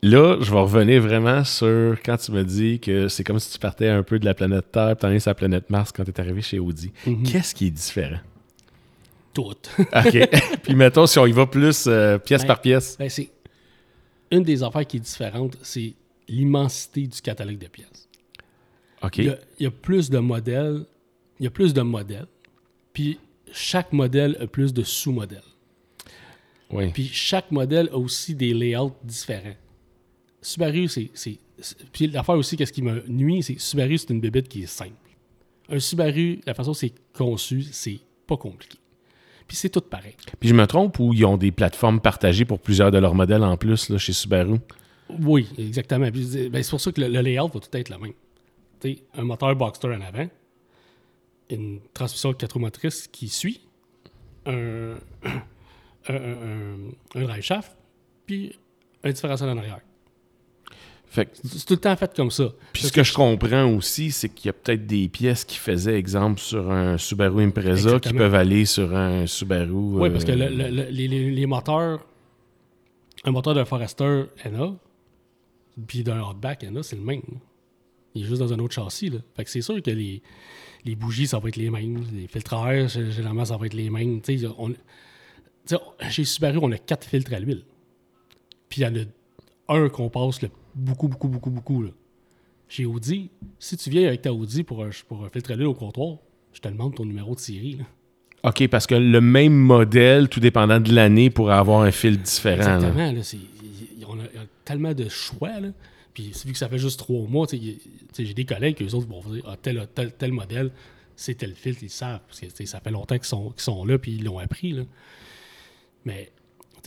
Là, je vais revenir vraiment sur quand tu me dis que c'est comme si tu partais un peu de la planète Terre, tu allais sur la planète Mars quand tu es arrivé chez Audi. Mhm. Qu'est-ce qui est différent? Tout. (laughs) OK. (laughs) Puis mettons, si on y va plus euh, pièce Ben, par pièce. Ben, c'est une des affaires qui est différente, c'est l'immensité du catalogue de pièces. OK. Il, y a, il y a plus de modèles, il y a plus de modèles, puis chaque modèle a plus de sous-modèles. Oui. Puis chaque modèle a aussi des layouts différents. Subaru, c'est. Puis l'affaire aussi, qu'est-ce qui me nuit, c'est que Subaru, c'est une bébête qui est simple. Un Subaru, la façon dont c'est conçu, c'est pas compliqué. Puis c'est tout pareil. Puis je me trompe ou ils ont des plateformes partagées pour plusieurs de leurs modèles en plus là, chez Subaru? Oui, exactement. Ben, c'est pour ça que le, le layout va tout être le même. Tu sais, un moteur Boxster en avant, une transmission 4 roues motrices qui suit, (coughs) un, un, un- un drive shaft, puis un différentiel en arrière. Fait C'est tout le temps fait comme ça. puis ce que je comprends aussi, c'est qu'il y a peut-être des pièces qui faisaient exemple sur un Subaru Impreza qui peuvent aller sur un Subaru. Oui, parce que euh, le- le- le- les, les- les moteurs, un moteur d'un Forester NA, puis d'un Outback NA, c'est le même. Il est juste dans un autre châssis. Là. Fait que c'est sûr que les, les bougies, ça va être les mêmes. Les filtres à air, gé- généralement, ça va être les mêmes. Tu sais, on- tu sais, chez Subaru, on a quatre filtres à l'huile. Puis il y en a un qu'on passe le- beaucoup, beaucoup, beaucoup, beaucoup. là. Chez Audi, si tu viens avec ta Audi pour un, pour un filtre à l'huile au comptoir, je te demande ton numéro de série. là. OK, parce que le même modèle, tout dépendant de l'année, pourrait avoir un fil différent. là. Exactement. Là, y- on a, a tellement de choix. Là. Puis vu que ça fait juste trois mois, j'ai des collègues qui eux autres vont dire ah, tel, tel, tel modèle, c'est tel filtre, ils savent. Parce que ça fait longtemps qu'ils sont, qu'ils sont là puis ils l'ont appris. Là. Mais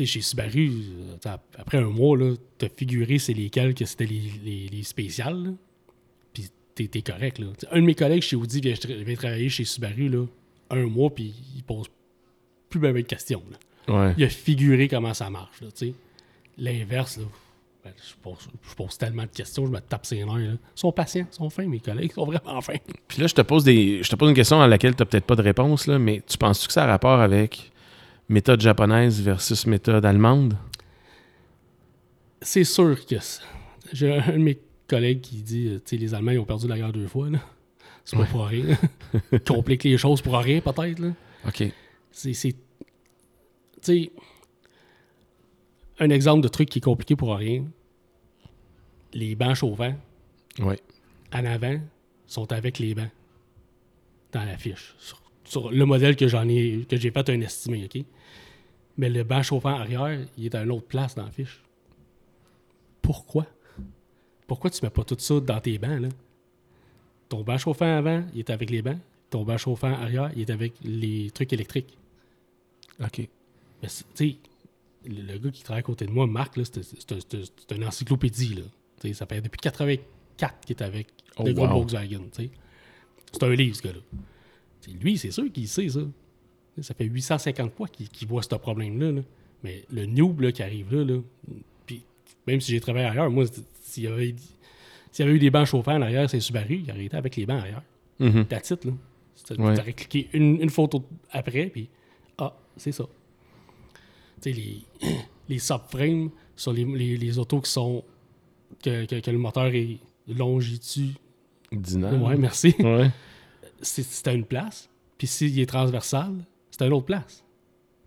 chez Subaru, euh, après un mois, tu as figuré c'est lesquels que c'était les, les, les spéciales. là. Puis t'es es correct. Là. Un de mes collègues chez Audi vient, vient travailler chez Subaru là, un mois puis il pose plus bien de questions. Là Ouais. il a figuré comment ça marche. L'inverse, là, ben, je, pose, je pose tellement de questions, je me tape ses nerfs. là. Ils sont patients, ils sont fins, mes collègues, ils sont vraiment fins. Puis là, je te pose des. Je te pose une question à laquelle tu n'as peut-être pas de réponse, là, mais tu penses-tu que ça a rapport avec méthode japonaise versus méthode allemande? C'est sûr que ça- j'ai un de mes collègues qui dit euh, tu sais, les Allemands ils ont perdu la guerre deux fois. là. C'est pas pour rien. (laughs) Ils compliquent les choses pour rien, peut-être. là. OK. C'est. c'est- Tu sais, un exemple de truc qui est compliqué pour rien les bancs chauffants, Oui. en avant sont avec les bancs dans la fiche. Sur, sur le modèle que j'en ai que j'ai fait un estimé, OK? Mais le banc chauffant arrière, il est à une autre place dans la fiche. Pourquoi? Pourquoi tu mets pas tout ça dans tes bancs, là? Ton banc chauffant avant, il est avec les bancs. Ton banc chauffant arrière, il est avec les trucs électriques. OK. Mais tu sais, le, le gars qui travaille à côté de moi, Marc, c'est une encyclopédie. Là. Ça fait depuis 84 qu'il est avec Oh, le wow. Volkswagen. C'est un livre, ce gars-là. Lui, c'est sûr qu'il sait ça. Ça fait 850 fois qu'il voit ce problème-là. là. Mais le noob là, qui arrive là, là puis même si j'ai travaillé ailleurs, moi, s'il y avait, s'il y avait eu des bancs chauffants en arrière, c'est Subaru, il aurait été avec les bancs arrière. Mhm. That's it, là. Tu aurais cliqué une, une photo après, puis ah, c'est ça. Les, (clears throat) les subframes sur les, les, les autos qui sont. que, que, que le moteur est longitude. Dynamo. Ouais, merci. (laughs) Ouais. C'est à une place. Puis s'il est transversal, c'est à une autre place.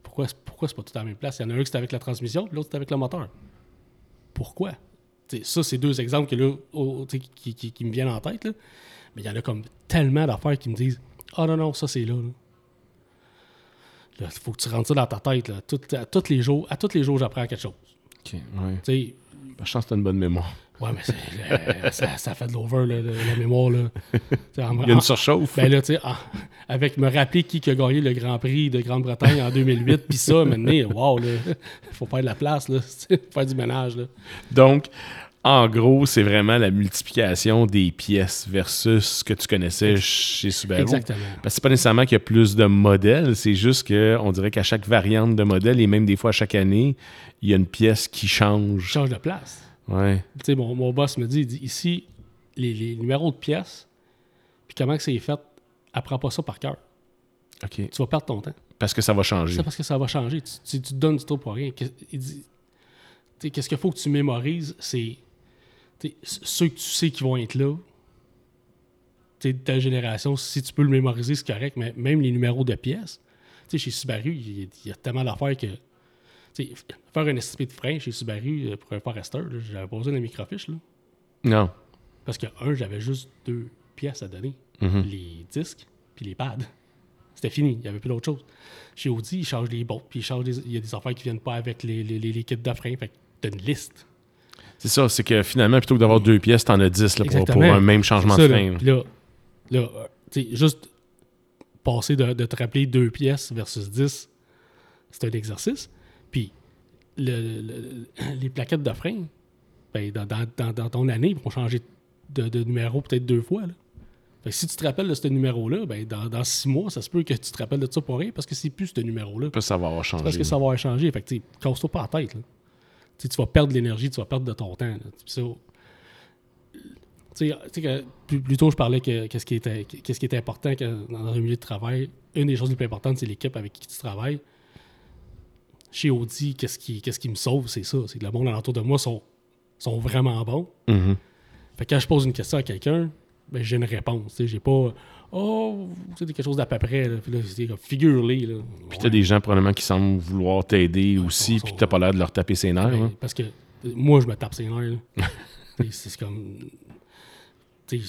Pourquoi, pourquoi c'est pas tout à la même place? Il y en a un qui c'est avec la transmission, puis l'autre c'est avec le moteur. Pourquoi? Ça, c'est deux exemples que là, qui, qui- qui me viennent en tête. là. Mais il y en a comme tellement d'affaires qui me disent Ah non, non, ça c'est là. Il faut que tu rentres ça dans ta tête. Là. Tout- à, tous les jours, à tous les jours, j'apprends quelque chose. OK. Ouais. Ben, je pense que tu as une bonne mémoire. ouais, mais le- (laughs) ça, ça fait de l'over, la mémoire. Là. En- Il y a une en- surchauffe. ben là, avec me rappeler qui qui a gagné le Grand Prix de Grande-Bretagne en 2008, (laughs) puis ça, maintenant, wow, là, faut faire de la place, là, (laughs) faut faire du ménage, là. Donc, en gros, c'est vraiment la multiplication des pièces versus ce que tu connaissais chez Subaru. Exactement. Parce que c'est pas nécessairement qu'il y a plus de modèles, c'est juste qu'on dirait qu'à chaque variante de modèle, et même des fois à chaque année, il y a une pièce qui change. change de place. Ouais. Tu sais, mon, mon boss me dit, il dit, ici, les, les numéros de pièces, puis comment que c'est fait, apprends pas ça par cœur. OK. Tu vas perdre ton temps. Parce que ça va changer. C'est parce que ça va changer. Tu, tu, tu te donnes du temps pour rien. Il dit, qu'est-ce qu'il faut que tu mémorises, c'est ceux que tu sais qui vont être là. De ta génération, si tu peux le mémoriser, c'est correct, mais même les numéros de pièces. Tu sais, chez Subaru, il y a- il y, a tellement d'affaires que. faire un estimé de frein chez Subaru euh, pour un Forester, j'avais pas besoin de microfiche. Là, Non. parce que, un, j'avais juste deux pièces à donner Mhm. les disques puis les pads. C'était fini, il n'y avait plus d'autre chose. Chez Audi, ils changent les bottes, puis ils changent des- il y a des affaires qui viennent pas avec les, les, les, les kits de frein. Fait que t'as une liste. C'est ça, c'est que finalement, plutôt que d'avoir deux pièces, t'en as dix là, pour, un même changement de frein. là. Là, là tu sais, juste passer de, de te rappeler deux pièces versus 10, c'est un exercice. Puis le- le- les plaquettes de frein, ben, dans, dans- dans- ton année, ils vont changer de, de numéro peut-être deux fois. Là. Fait que si tu te rappelles de ce numéro-là, ben, dans, dans six mois, ça se peut que tu te rappelles de ça pour rien parce que c'est plus ce numéro-là. Parce que ça va avoir changé. Parce que ça va changer. Fait que, casse-toi pas la tête. là. Tu sais, tu vas perdre de l'énergie, tu vas perdre de ton temps. ça, tu sais, que plus, plus tôt, je parlais que qu'est-ce qui, était, qu'est-ce qui était important que dans un milieu de travail. Une des choses les plus importantes, c'est l'équipe avec qui tu travailles. Chez Audi, qu'est-ce qui, qu'est-ce qui me sauve, c'est ça. C'est que le monde alentour de moi sont, sont vraiment bons. Mhm. Fait que quand je pose une question à quelqu'un, ben, j'ai une réponse. Tu sais, J'ai pas Oh, c'est quelque chose d'à peu près. Là. Puis là, c'est figure-les. là. Puis Ouais. t'as des gens probablement qui semblent vouloir t'aider aussi, puis t'as pas l'air de leur taper ses nerfs. Ben, hein. Parce que moi, je me tape ses nerfs. (laughs) c'est comme. t'sais,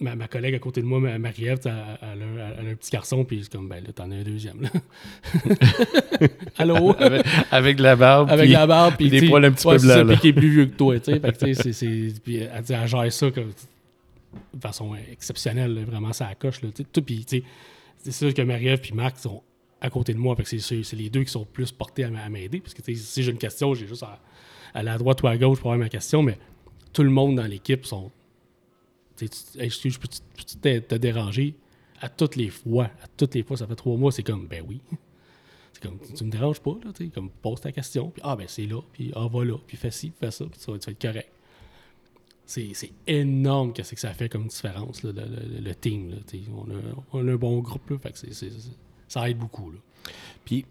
ma, ma collègue à côté de moi, Ma- Marie-Ève, elle, elle a, elle a un petit garçon, puis c'est comme, ben là, t'en as un deuxième, là. (laughs) Allô? avec, avec de la barbe. Avec la barbe, puis des poils un petit ouais, peu blancs, puis qui est plus vieux que toi, tu sais. Fait que, tu sais, c'est- c'est- puis elle gère ça comme, de façon exceptionnelle, vraiment, ça tout, puis, c'est sûr que Marie-Ève puis Marc sont à côté de moi, c'est les deux qui sont plus portés à, m'aider, parce que, si j'ai une question, j'ai juste à aller à droite ou à gauche pour avoir ma question, mais tout le monde dans l'équipe sont, je peux te, déranger? À toutes les fois, à toutes les fois, ça fait trois mois, c'est comme, ben oui. C'est comme, tu me déranges pas, comme, pose ta question, puis ah, ben c'est là, puis ah, va là, puis fais ci, puis fais ça, puis vas, tu vas être correct. C'est énorme qu'est-ce que ça fait comme différence, là, le, le- le team, là, on, a, on a un bon groupe, là, fait que ça aide beaucoup, là. Puis,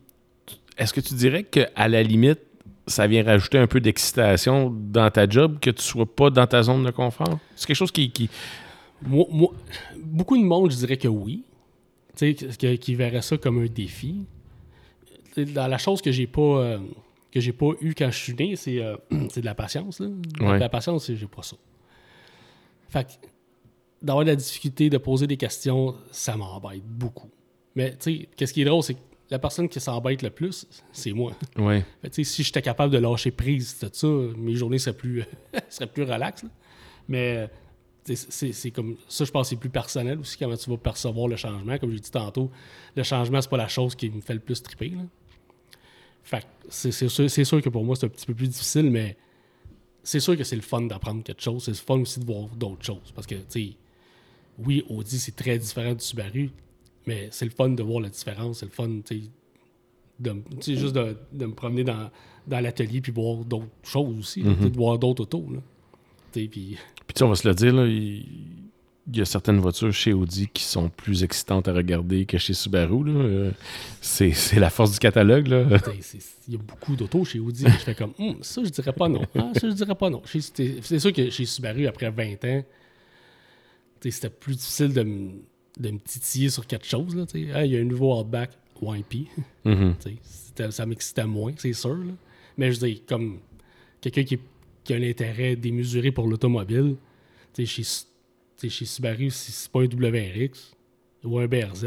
est-ce que tu dirais qu'à la limite, ça vient rajouter un peu d'excitation dans ta job, que tu sois pas dans ta zone de confort? C'est quelque chose qui. qui... Moi, moi- beaucoup de monde, je dirais que oui. Que- qui verrait ça comme un défi. Dans la chose que j'ai pas euh, que j'ai pas eu quand je suis né, c'est euh, (clears throat) de la patience. Là. Ouais. De la patience, c'est- j'ai pas ça. Fait que d'avoir de la difficulté de poser des questions, ça m'embête beaucoup. Mais tu sais, qu'est-ce qui est drôle, c'est que la personne qui s'embête le plus, c'est moi. Ouais. Fait que, tu sais, si j'étais capable de lâcher prise de ça, mes journées seraient plus, (laughs) seraient plus relaxes. là. Mais c'est comme ça, je pense c'est plus personnel aussi comment tu vas percevoir le changement. Comme j'ai dit tantôt, le changement, c'est pas la chose qui me fait le plus triper. là. Fait sûr, c'est sûr que pour moi, c'est un petit peu plus difficile, mais c'est sûr que c'est le fun d'apprendre quelque chose. C'est le fun aussi de voir d'autres choses. Parce que, tu sais, oui, Audi, c'est très différent du Subaru, mais c'est le fun de voir la différence. C'est le fun, tu sais, de, juste de, de me promener dans, dans l'atelier puis voir d'autres choses aussi, sais, de voir d'autres autos. Là. Tu sais, Puis, Puis tu sais, on va se le dire, là, il, il y a certaines voitures chez Audi qui sont plus excitantes à regarder que chez Subaru. là. Euh, C'est c'est la force du catalogue. Là. il y a beaucoup d'autos chez Audi. je fais comme, Hum, ça, je dirais pas non. Ah, ça, je dirais pas non. C'est c'est sûr que chez Subaru, après 20 ans, c'était plus difficile de, me- de me titiller sur quelque chose. Là. Ah, il y a un nouveau Outback YP. Sais, c'était- ça m'excitait moins, c'est sûr. là. Mais je dis, comme quelqu'un qui, qui a un intérêt démesuré pour l'automobile, chez, chez Subaru, si c'est pas un WRX ou un BRZ,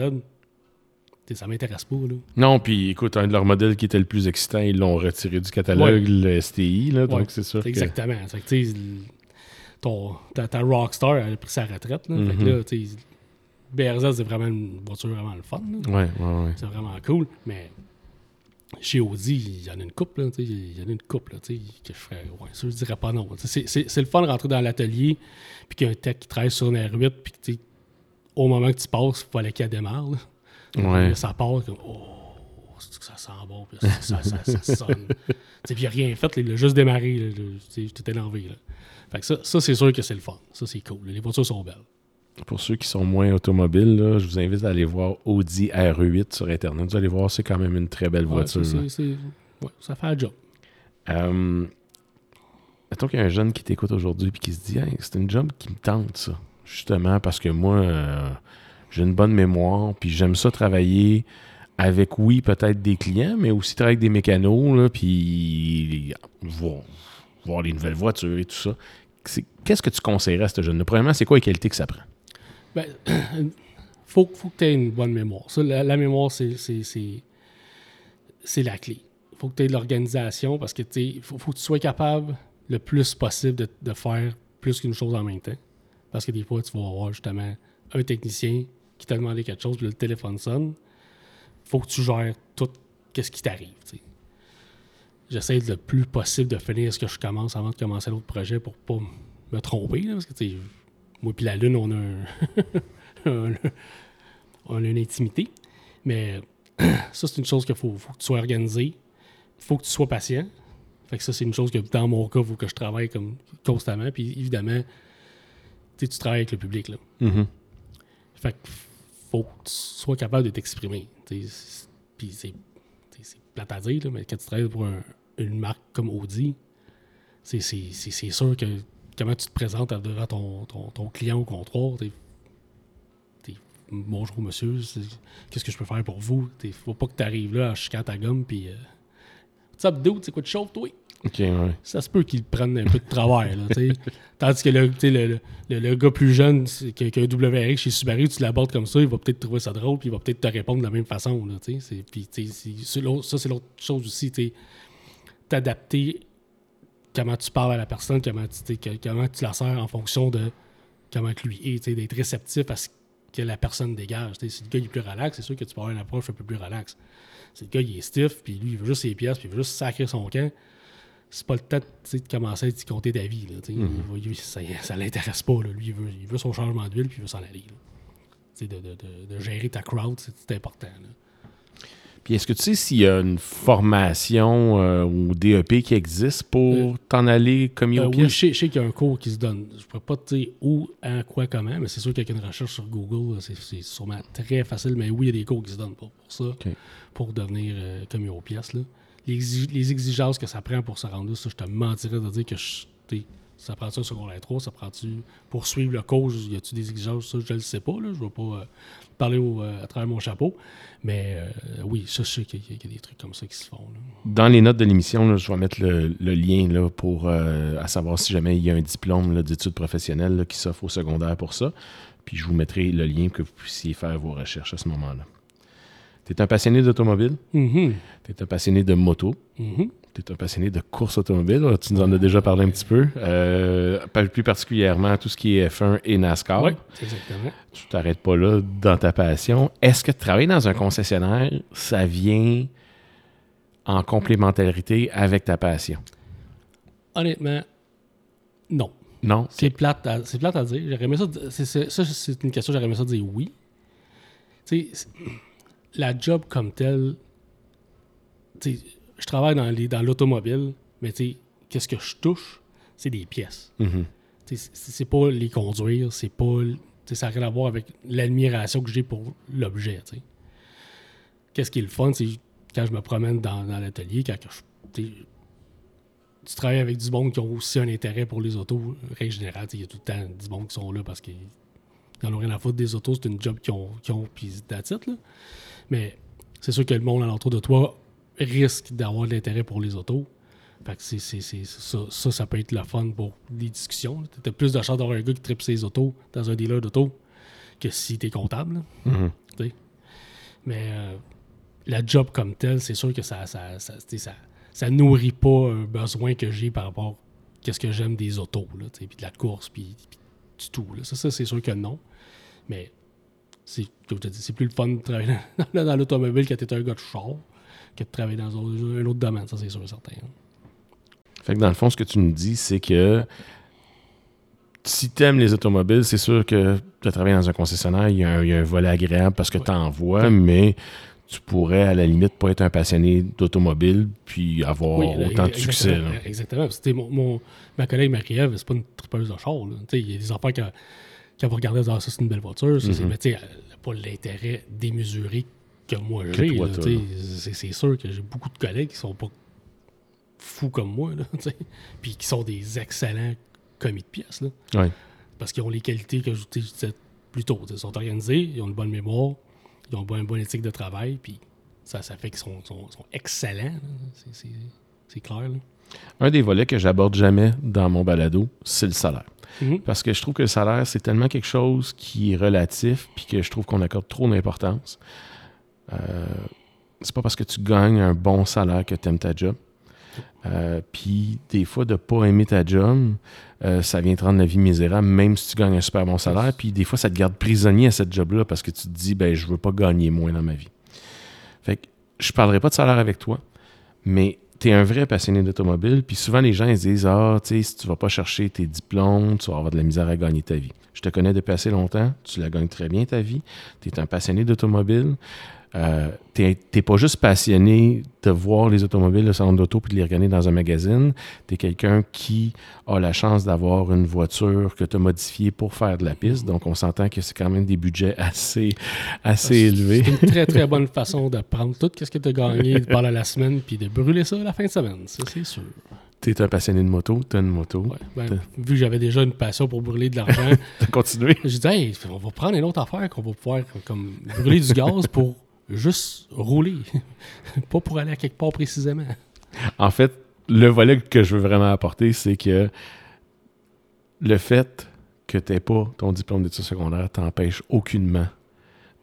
ça m'intéresse pas. Là. Non, puis écoute, un de leurs modèles qui était le plus excitant, ils l'ont retiré du catalogue, le STI. Là, Ouais, donc c'est sûr. que- Exactement. Fait que, ton, ta, ta Rockstar, elle a pris sa retraite. Là. Fait que Mhm. là, sais, BRZ, c'est vraiment une voiture vraiment le fun. là. Ouais, ouais, ouais. C'est vraiment cool. Mais chez Audi, il y en a une couple. là, Il y en a une couple là, que je ferais. Ouais, ça, je dirais pas non. C'est le fun de rentrer dans l'atelier, puis qu'il y a un tech qui travaille sur une R8, puis au moment que tu passes, il fallait qu'elle démarre. Ouais. Ça part comme Oh, que ça sent bon, puis ça, ça, ça, ça sonne. (laughs) Puis il a rien fait, il a juste démarré. J'étais énervé. Là. Fait que ça, ça c'est sûr que c'est le fun. Ça, c'est cool. Les voitures sont belles. Pour ceux qui sont moins automobiles, là, je vous invite à aller voir Audi RE8 sur Internet. Vous allez voir, c'est quand même une très belle Ouais, voiture. ouais, ça fait un job. Euh, mettons qu'il y a un jeune qui t'écoute aujourd'hui et qui se dit Hey, c'est une job qui me tente, ça. Justement, parce que moi, euh, j'ai une bonne mémoire, puis j'aime ça travailler avec, oui, peut-être des clients, mais aussi travailler avec des mécanos, là, puis voir, voir les nouvelles voitures et tout ça. Qu'est-ce que tu conseillerais à ce jeune-là? Premièrement, c'est quoi les qualités que ça prend? Ben, (clears throat) faut, faut que tu aies une bonne mémoire. Ça, la, mémoire, c'est, la clé. faut que tu aies de l'organisation parce que il faut, que tu sois capable le plus possible de, faire plus qu'une chose en même temps. Parce que des fois, tu vas avoir justement un technicien qui t'a demandé quelque chose, puis le téléphone sonne. faut que tu gères tout ce qui t'arrive. tu. J'essaie le plus possible de finir ce que je commence avant de commencer l'autre projet pour pas me tromper. parce que tu moi puis la Lune, on a un, (laughs) on a une intimité. Mais (clears throat) ça, c'est une chose qu'il faut, faut que tu sois organisé. Il faut que tu sois patient. Fait que ça, c'est une chose que dans mon cas, il faut que je travaille comme constamment. Puis évidemment, tu travailles avec le public. Là. Mhm. Fait que faut que tu sois capable de t'exprimer. Puis c'est plate à dire, là, mais quand tu travailles pour un- une marque comme Audi, c'est sûr que comment tu te présentes devant ton, ton, ton client au comptoir, t'es- t'es, bonjour monsieur, qu'est-ce que je peux faire pour vous? Il faut pas que tu arrives là à chiquer ta gomme puis euh, What's up, dude? C'est quoi de chauffe, toi? Ouais. ça se peut qu'ils prennent un peu de. Là, sais. (laughs) Tandis que le, le, le, le- gars plus jeune c'est- qui a qui a un WRX chez Subaru, tu l'abordes comme ça, il va peut-être trouver ça drôle, puis il va peut-être te répondre de la même façon. Là, tu sais. C'est- puis, tu sais, c'est- c'est l'autre- ça, c'est l'autre chose aussi. T'adapter comment tu parles à la personne, comment tu, comment tu la sers en fonction de comment que lui est, d'être réceptif à ce que la personne dégage. tu sais. Si le gars il est plus relax, c'est sûr que tu peux avoir une approche un peu plus relax. Si le gars il est stiff, puis lui il veut juste ses pièces, puis il veut juste sacrer son camp, c'est pas le temps de commencer à compter ta vie. Là. Il il- ça ça l'intéresse pas. Là. Lui, il veut, il veut son changement d'huile, puis il veut s'en aller. De, de, de, de gérer ta crowd, c'est c'est important. là. Puis est-ce que tu sais s'il y a une formation euh, ou DEP qui existe pour Euh, t'en aller commis Euh, aux oui, pièces? je sais, qu'il y a un cours qui se donne. Je ne pourrais pas te dire où, à quoi, comment, mais c'est sûr qu'avec une recherche sur Google, c'est sûrement très facile. Mais oui, il y a des cours qui se donnent pour, pour ça, pour devenir euh, commis aux pièces. Là. Les, les exigences que ça prend pour se rendre là, ça, je te mentirais de dire que je, ça prend-tu un secondaire 3, ça prend-tu pour suivre le cours, y a-tu des exigences, ça, je ne le sais pas, là, je ne vais pas euh, parler au, euh, à travers mon chapeau, mais euh, oui, ça, je sais qu'il y, a- qu'il y a des trucs comme ça qui se font. là. Dans les notes de l'émission, je vais mettre le, le lien là, pour à savoir si jamais il y a un diplôme d'études professionnelles là, qui s'offre au secondaire pour ça. Puis je vous mettrai le lien pour que vous puissiez faire vos recherches à ce moment-là. Tu es un passionné d'automobile, Mhm, tu es un passionné de moto, mhm. Tu es un passionné de course automobile. Tu nous en as déjà parlé un petit peu. Euh, plus particulièrement tout ce qui est F1 et NASCAR. Oui, exactement. Tu t'arrêtes pas là dans ta passion. Est-ce que travailler dans un concessionnaire, ça vient en complémentarité avec ta passion? Honnêtement, non. Non? C'est plate, à, c'est plate à dire. J'aurais aimé ça, ça, c'est une question, j'aurais aimé ça dire oui. Tu sais, la job comme telle, tu sais, je travaille dans, les, dans l'automobile, mais tu sais, qu'est-ce que je touche? C'est des pièces. Mhm. Sais, C'est, c'est pas les conduire, c'est pas. Ça n'a rien à voir avec l'admiration que j'ai pour l'objet. tu sais. Qu'est-ce qui est le fun, c'est quand je me promène dans, dans l'atelier, quand je. tu travailles avec du monde qui ont aussi un intérêt pour les autos, règle générale. Il y a tout le temps du monde qui sont là parce qu'ils n'en ont rien à foutre des autos. C'est une job qu'ils ont, qu'ils ont puis that's it, là. Mais c'est sûr que le monde alentour de toi risque d'avoir de l'intérêt pour les autos. Fait que c'est, c'est- c'est- ça, ça, ça peut être le fun pour les discussions. Tu as plus de chance d'avoir un gars qui tripe ses autos dans un dealer d'auto que si tu es comptable. Mais euh, la job comme telle, c'est sûr que ça ça, ça, nourrit pas un besoin que j'ai par rapport à qu'est-ce que j'aime des autos, puis de la course, puis, puis du tout. là. Ça, ça c'est sûr que non. Mais c'est, comme je te dis, c'est plus le fun de travailler (laughs) dans, dans l'automobile quand tu es un gars de char que de travailler dans un, autre domaine, ça c'est sûr et certain. Fait que dans le fond, ce que tu nous dis, c'est que si tu aimes les automobiles, c'est sûr que tu travailles dans un concessionnaire, il y, a un, il y a un volet agréable parce que Ouais. tu en vois, mais tu pourrais à la limite pas être un passionné d'automobile puis avoir Oui, autant de succès. là. Exactement. Sais, mon, mon- ma collègue Marie-Ève, c'est pas une tripeuse de char. Il y a des affaires qu'elle qu'elle va regarder, ah, ça c'est une belle voiture. ça, c'est- Mhm. Mais elle n'a pas l'intérêt démesuré que moi j'ai. C'est sûr que j'ai beaucoup de collègues qui sont pas fous comme moi. Là. (laughs) Puis qui sont des excellents commis de pièces. Là, Ouais. parce qu'ils ont les qualités que je, je disais plus tôt. Ils sont organisés, ils ont une bonne mémoire, ils ont une bonne, éthique de travail. Puis ça, ça fait qu'ils sont, sont- sont excellents. C'est- clair. Là. Un des volets que j'aborde jamais dans mon balado, c'est le salaire. Mhm. Parce que je trouve que le salaire, c'est tellement quelque chose qui est relatif, puis que je trouve qu'on accorde trop d'importance. Euh, c'est pas parce que tu gagnes un bon salaire que tu aimes ta job. Euh, puis des fois, de pas aimer ta job, euh, ça vient te rendre la vie misérable, même si tu gagnes un super bon salaire. Puis des fois, ça te garde prisonnier à cette job-là parce que tu te dis, ben, je veux pas gagner moins dans ma vie. Fait que je parlerai pas de salaire avec toi, mais tu es un vrai passionné d'automobile. Puis souvent, les gens ils se disent Ah, tu sais, si tu vas pas chercher tes diplômes, tu vas avoir de la misère à gagner ta vie. Je te connais depuis assez longtemps, tu la gagnes très bien ta vie. Tu es un passionné d'automobile. Euh, tu n'es pas juste passionné de voir les automobiles, le salon d'auto, puis de les regarder dans un magazine. Tu es quelqu'un qui a la chance d'avoir une voiture que tu as modifiée pour faire de la piste. Donc, on s'entend que c'est quand même des budgets assez, assez élevés. C'est une très très bonne (laughs) façon de prendre tout ce que tu as gagné pendant la semaine puis de brûler ça à la fin de semaine, ça c'est sûr. Tu es un passionné de moto, tu as une moto. Ouais. Ben, vu que j'avais déjà une passion pour brûler de (laughs) l'argent, as continué? j'ai dit hey, on va prendre une autre affaire qu'on va pouvoir comme brûler du gaz pour juste rouler, (laughs) pas pour aller à quelque part précisément. En fait, le volet que je veux vraiment apporter, c'est que le fait que tu n'aies pas ton diplôme d'études secondaires t'empêche aucunement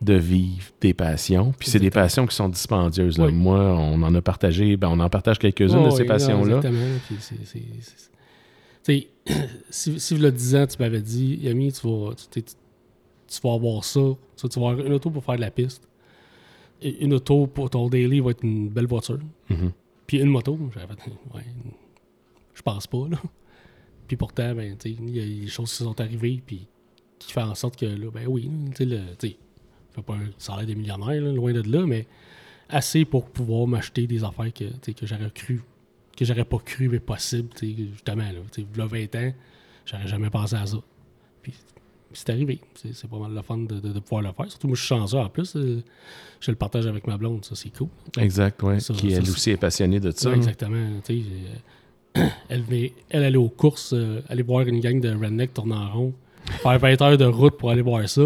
de vivre des passions. Puis c'est des passions qui sont dispendieuses. là. Oui. Moi, on en a partagé, ben, on en partage quelques-unes de ces oui, passions-là. Si, si y a 10 ans, tu m'avais dit, Yami, tu vas, tu, t'es- tu vas avoir ça. Ça, Tu vas avoir une auto pour faire de la piste. Une auto pour ton daily va être une belle voiture. Mhm. Puis une moto, j'avais fait, ouais, je pense pas, là. Puis pourtant, ben, il y a des choses qui sont arrivées, puis qui font en sorte que, là, ben oui, tu sais, fais pas un salaire de millionnaire, là, loin de là, mais assez pour pouvoir m'acheter des affaires que, que j'aurais cru, que j'aurais pas cru, mais possible, tu sais, justement, là, tu sais, v'là 20 ans, j'aurais jamais pensé à ça. Puis c'est arrivé. C'est pas mal le fun de, de- de pouvoir le faire. Surtout, moi, je suis chanceux en plus. euh, je le partage avec ma blonde, ça, c'est cool. Exact, oui. Qui, elle aussi, est passionnée de ça. Ouais, exactement. Tu sais, euh, (coughs) elle, venait, elle allait aux courses, euh, aller voir une gang de redneck tourner en rond, faire 20 heures de route pour aller voir ça.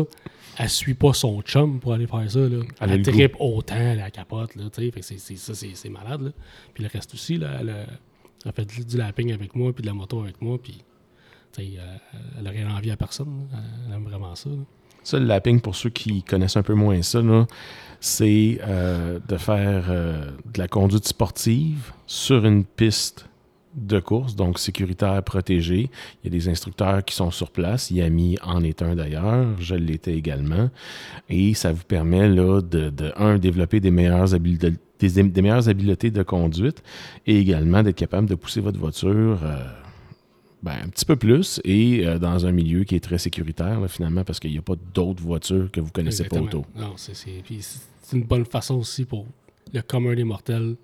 Elle suit pas son chum pour aller faire ça. Là. Elle tripe autant, elle la capote. Là, tu sais. Fait que c'est, ça, c'est, malade. Là. Puis le reste aussi, là, elle, a, elle a fait du, du lapping avec moi, puis de la moto avec moi. Puis tu sais, euh, elle rien envie à personne. là. Elle aime vraiment ça. Ça, le lapping, pour ceux qui connaissent un peu moins ça, c'est euh, de faire euh, de la conduite sportive sur une piste de course, donc sécuritaire, protégée. Il y a des instructeurs qui sont sur place. Yami en est un d'ailleurs. Je l'étais également. Et ça vous permet, là, de, un, développer des meilleures habiletés de conduite et également d'être capable de pousser votre voiture ben, un petit peu plus et euh, dans un milieu qui est très sécuritaire là, finalement parce qu'il n'y a pas d'autres voitures que vous connaissez pas Exactement. auto. Non, c'est, une bonne façon aussi pour le commun des mortels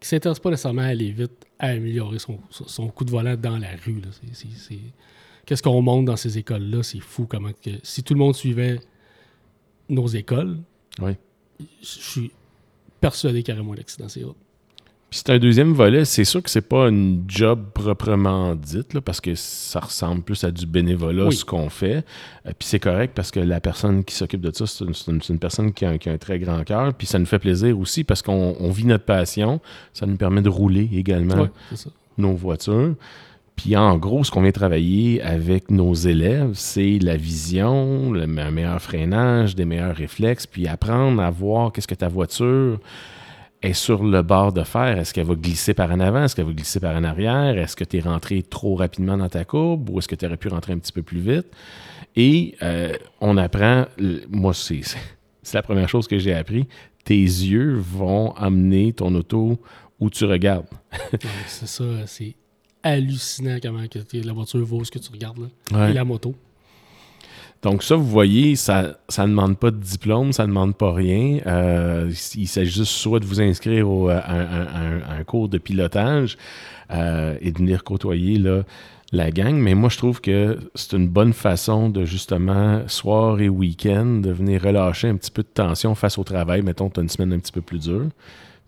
qui s'intéresse pas nécessairement à aller vite, à améliorer son, son coup de volant dans la rue. Qu'est-ce qu'on montre dans ces écoles-là? C'est fou comment que si tout le monde suivait nos écoles, Oui. je suis persuadé qu'il y aurait moins d'accidents. sur. Puis c'est un deuxième volet, c'est sûr que c'est pas une job proprement dite là, parce que ça ressemble plus à du bénévolat Oui. ce qu'on fait. Euh, puis c'est correct parce que la personne qui s'occupe de ça, c'est une, personne qui a, un- qui a un très grand cœur. Puis ça nous fait plaisir aussi parce qu'on on vit notre passion. Ça nous permet de rouler également ça. nos voitures. Puis en gros, ce qu'on vient travailler avec nos élèves, c'est la vision, le, un meilleur freinage, des meilleurs réflexes, puis apprendre à voir qu'est-ce que ta voiture est sur le bord de faire. Est-ce qu'elle va glisser par en avant? Est-ce qu'elle va glisser par en arrière? Est-ce que tu es rentré trop rapidement dans ta courbe ou est-ce que tu aurais pu rentrer un petit peu plus vite? Et euh, on apprend, moi, c'est c'est la première chose que j'ai appris, tes yeux vont amener ton auto où tu regardes. (laughs) C'est ça. C'est hallucinant comment que la voiture vaut ce que tu regardes. Là. Ouais. Et la moto. Donc ça, vous voyez, ça ne demande pas de diplôme, ça ne demande pas rien. Euh, il s'agit juste soit de vous inscrire au- à, un, à un- à un cours de pilotage euh, et de venir côtoyer là, la gang. Mais moi, je trouve que c'est une bonne façon de justement, soir et week-end, de venir relâcher un petit peu de tension face au travail. Mettons, tu as une semaine un petit peu plus dure.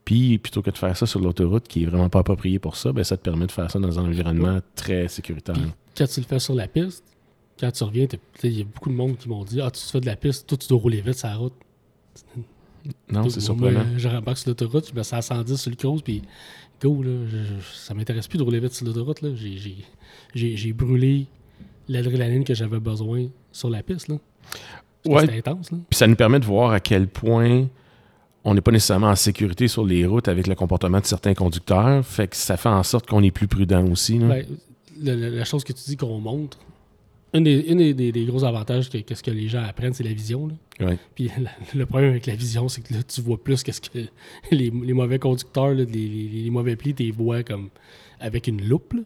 Puis, plutôt que de faire ça sur l'autoroute qui est vraiment pas approprié pour ça, ben, ça te permet de faire ça dans un environnement très sécuritaire. Puis quand tu le fais sur la piste, quand tu reviens, il y a beaucoup de monde qui m'ont dit Ah, tu fais de la piste, toi tu dois rouler vite sur la route. Non, c'est surprenant. Moi, je rembarque sur l'autoroute, je me à 110 sur le cruise, puis go, là, je- je- ça m'intéresse plus de rouler vite sur l'autoroute. J'ai- brûlé l'adrénaline que j'avais besoin sur la piste. là. Ouais. C'était intense. Puis ça nous permet de voir à quel point on n'est pas nécessairement en sécurité sur les routes avec le comportement de certains conducteurs. Fait que ça fait en sorte qu'on est plus prudent aussi. là. Ben, la chose que tu dis qu'on montre, un des, une des, des- des gros avantages que, que les gens apprennent, c'est la vision. là. Ouais. Puis (laughs) la- le problème avec la vision, c'est que là, tu vois plus qu'est-ce que (laughs) les, les mauvais conducteurs, là, les, les- les mauvais plis, tu les vois comme avec une loupe. là.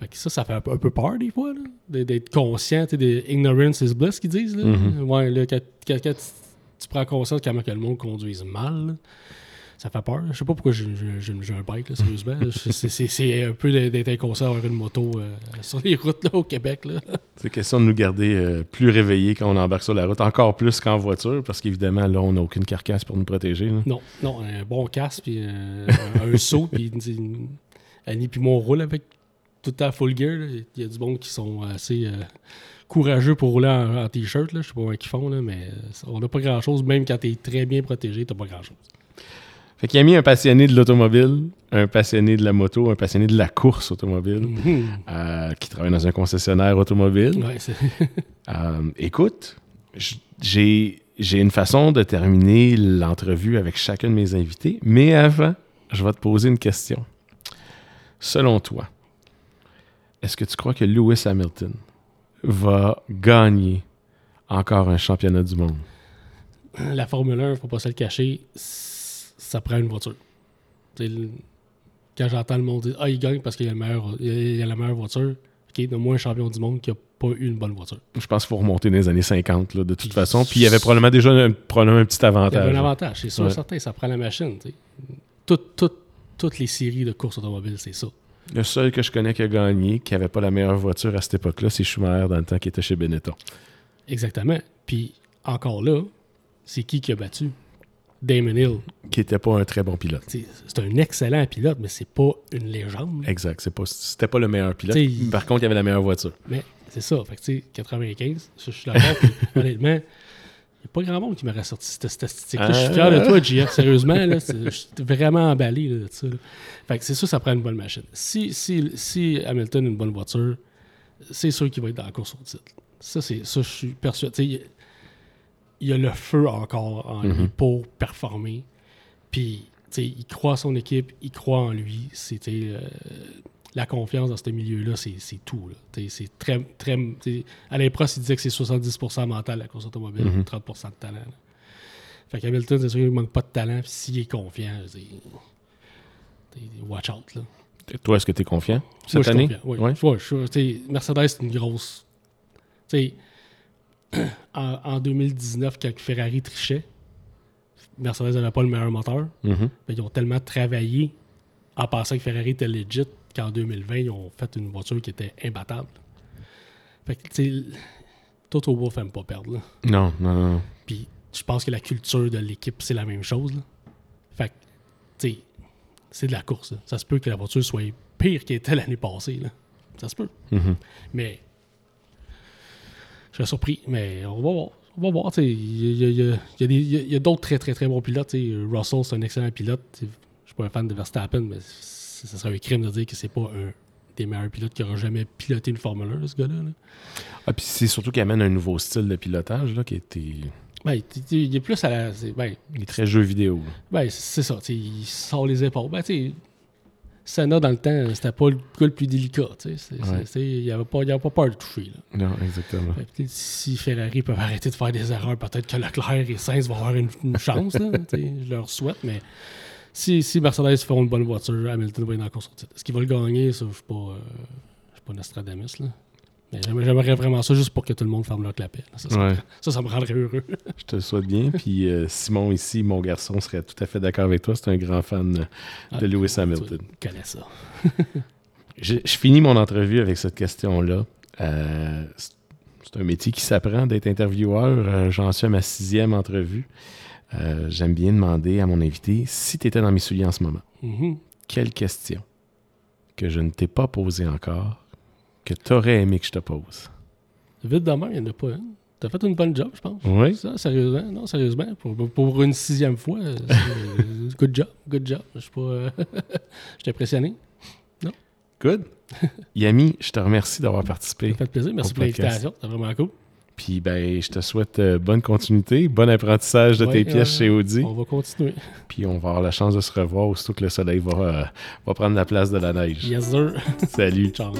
Fait que ça, ça fait un peu, un peu peur des fois, d'être conscient, de ignorance is bliss qu'ils disent. Là. Mhm. Ouais, là, quand, quand- quand tu, prends conscience comment que le monde conduise mal, ça fait peur. Je sais pas pourquoi j'ai un bike, là, sérieusement. (laughs) C'est- un peu d'être inconscient d'avoir une moto euh, sur les routes là, au Québec. (laughs) C'est question de nous garder euh, plus réveillés quand on embarque sur la route, encore plus qu'en voiture, parce qu'évidemment, là, on n'a aucune carcasse pour nous protéger. là. Non, non, un bon casque, puis euh, un, un saut, puis une- Annie puis moi, on roule avec tout temps full gear. Il y a du monde qui sont assez courageux pour rouler en, en t-shirt. Je sais pas comment ils font, là, mais on n'a pas grand-chose. Même quand tu es très bien protégé, tu pas grand-chose. Fait qu'il a mis un passionné de l'automobile, un passionné de la moto, un passionné de la course automobile, Mhm. euh, qui travaille dans un concessionnaire automobile. Ouais, (laughs) Euh, écoute, j'ai une façon de terminer l'entrevue avec chacun de mes invités, mais avant, je vais te poser une question. Selon toi, est-ce que tu crois que Lewis Hamilton va gagner encore un championnat du monde? la Formule 1, faut pas se le cacher, ça prend une voiture. Quand j'entends le monde dire Ah, il gagne parce qu'il a, a- la meilleure voiture, ok, de moins un champion du monde qui a pas eu une bonne voiture. Je pense qu'il faut remonter dans les années 50, là, de toute façon. Puis il y avait probablement déjà un, probablement un petit Il y avait avantage. un avantage, c'est sûr, Ouais. certain, ça prend la machine. Toutes- les séries de courses automobiles, c'est ça. Le seul que je connais qui a gagné, qui avait pas la meilleure voiture à cette époque-là, c'est Schumacher dans le temps qui était chez Benetton. Exactement. Puis encore là, c'est qui qui a battu? Damon Hill. Qui était pas un très bon pilote. C'est un excellent pilote, mais c'est pas une légende. Exact. C'est pas, c'était pas le meilleur pilote. T'sais, Par contre, il avait la meilleure voiture. Mais c'est ça. Fait que, tu sais, 95, ça, je suis d'accord. (laughs) honnêtement, il n'y a pas grand monde qui m'aurait sorti cette statistique-là. Je suis fier de toi, JF. Sérieusement, là, je suis vraiment emballé là, de ça. là. Fait que c'est sûr, ça prend une bonne machine. Si, si, si Hamilton a une bonne voiture, c'est sûr qu'il va être dans la course au titre. Ça, c'est ça, je suis persuadé. Il y a- le feu encore en lui Mhm. pour performer. Puis, tu sais, il croit à son équipe, il croit en lui. C'était euh, la confiance dans ce milieu-là, c'est tout. là. Tu sais, C'est très, très. Alain Prost, il disait que c'est 70% mental la course automobile, Mhm. 30% de talent. là. Fait qu'Hamilton, c'est sûr qu'il manque pas de talent. Puis s'il est confiant, c'est. t'sais, Watch out, là. Toi, est-ce que tu es confiant Moi, cette je suis année? confiant, Oui. Ouais. Ouais, je Mercedes, c'est une grosse. t'sais, en, en 2019, quand Ferrari trichait, Mercedes n'avait pas le meilleur moteur. Mhm. ils ont tellement travaillé en pensant que Ferrari était legit qu'en 2020, ils ont fait une voiture qui était imbattable. Fait que, tu sais, Toto Wolff pas perdre. là. Non, non, non. non. Puis je pense que la culture de l'équipe, c'est la même chose. là. Fait que, tu sais, c'est de la course. là. Ça se peut que la voiture soit pire qu'elle était l'année passée. Là. Ça se peut. Mhm. Mais je serais surpris. Mais on va voir. On va voir. Il y a, a- a d'autres très très très bons pilotes. Russell, c'est un excellent pilote. Je suis pas un fan de Verstappen, mais ce serait un crime de dire que c'est pas un des meilleurs pilotes qui aura jamais piloté une Formule 1, ce gars-là. là. Ah, puis c'est surtout qu'il amène un nouveau style de pilotage là, qui était. Ben, il est plus à la. Ben, Il est très jeu vidéo. Ben, c'est ça. Il sort les épaules. Ben, tu Senna, dans le temps, c'était pas le gars le plus délicat. tu sais. C'est- Ouais. c'est- Il n'y avait, pas- il avait pas peur de toucher. Là. Non, exactement. Fait si Ferrari peuvent arrêter de faire des erreurs, peut-être que Leclerc et Sainz vont avoir une, une chance. là, je leur souhaite, mais si, si Mercedes font une bonne voiture, Hamilton va être dans la course. Est-ce qu'il va le gagner? Ça, je ne suis pas, euh, je suis pas Nostradamus. Là. J'aimerais- vraiment ça juste pour que tout le monde ferme leur clapet. Ça, ça, Ouais. ça, ça me rendrait heureux. (laughs) Je te le souhaite bien. Puis euh, Simon ici, mon garçon, serait tout à fait d'accord avec toi. C'est un grand fan euh, Ah, de Lewis Hamilton. Tu connais ça. (laughs) Je, je finis mon entrevue avec cette question-là. Euh, c'est un métier qui s'apprend d'être intervieweur. Euh, J'en suis à ma sixième entrevue. J'aime bien demander à mon invité si tu étais dans mes souliers en ce moment. Mhm. Quelle question que je ne t'ai pas posée encore que tu aurais aimé que je te pose? Vite demain, il n'y en a pas une. T'as fait une bonne job, je pense. Oui. Ça, sérieusement, non, sérieusement, pour, pour une sixième fois, (laughs) good job, good job. Je suis pas, euh, (laughs) je suis impressionné. Good. (laughs) Yami, je te remercie d'avoir Ça participé. me fait plaisir. Merci pour l'invitation. C'est vraiment cool. Puis ben, je te souhaite euh, bonne continuité, bon apprentissage de Ouais, tes pièces euh, chez Audi. On va continuer. Puis on va avoir la chance de se revoir aussitôt que le soleil va, euh, va prendre la place de la neige. Yes, sir. Salut. Ciao.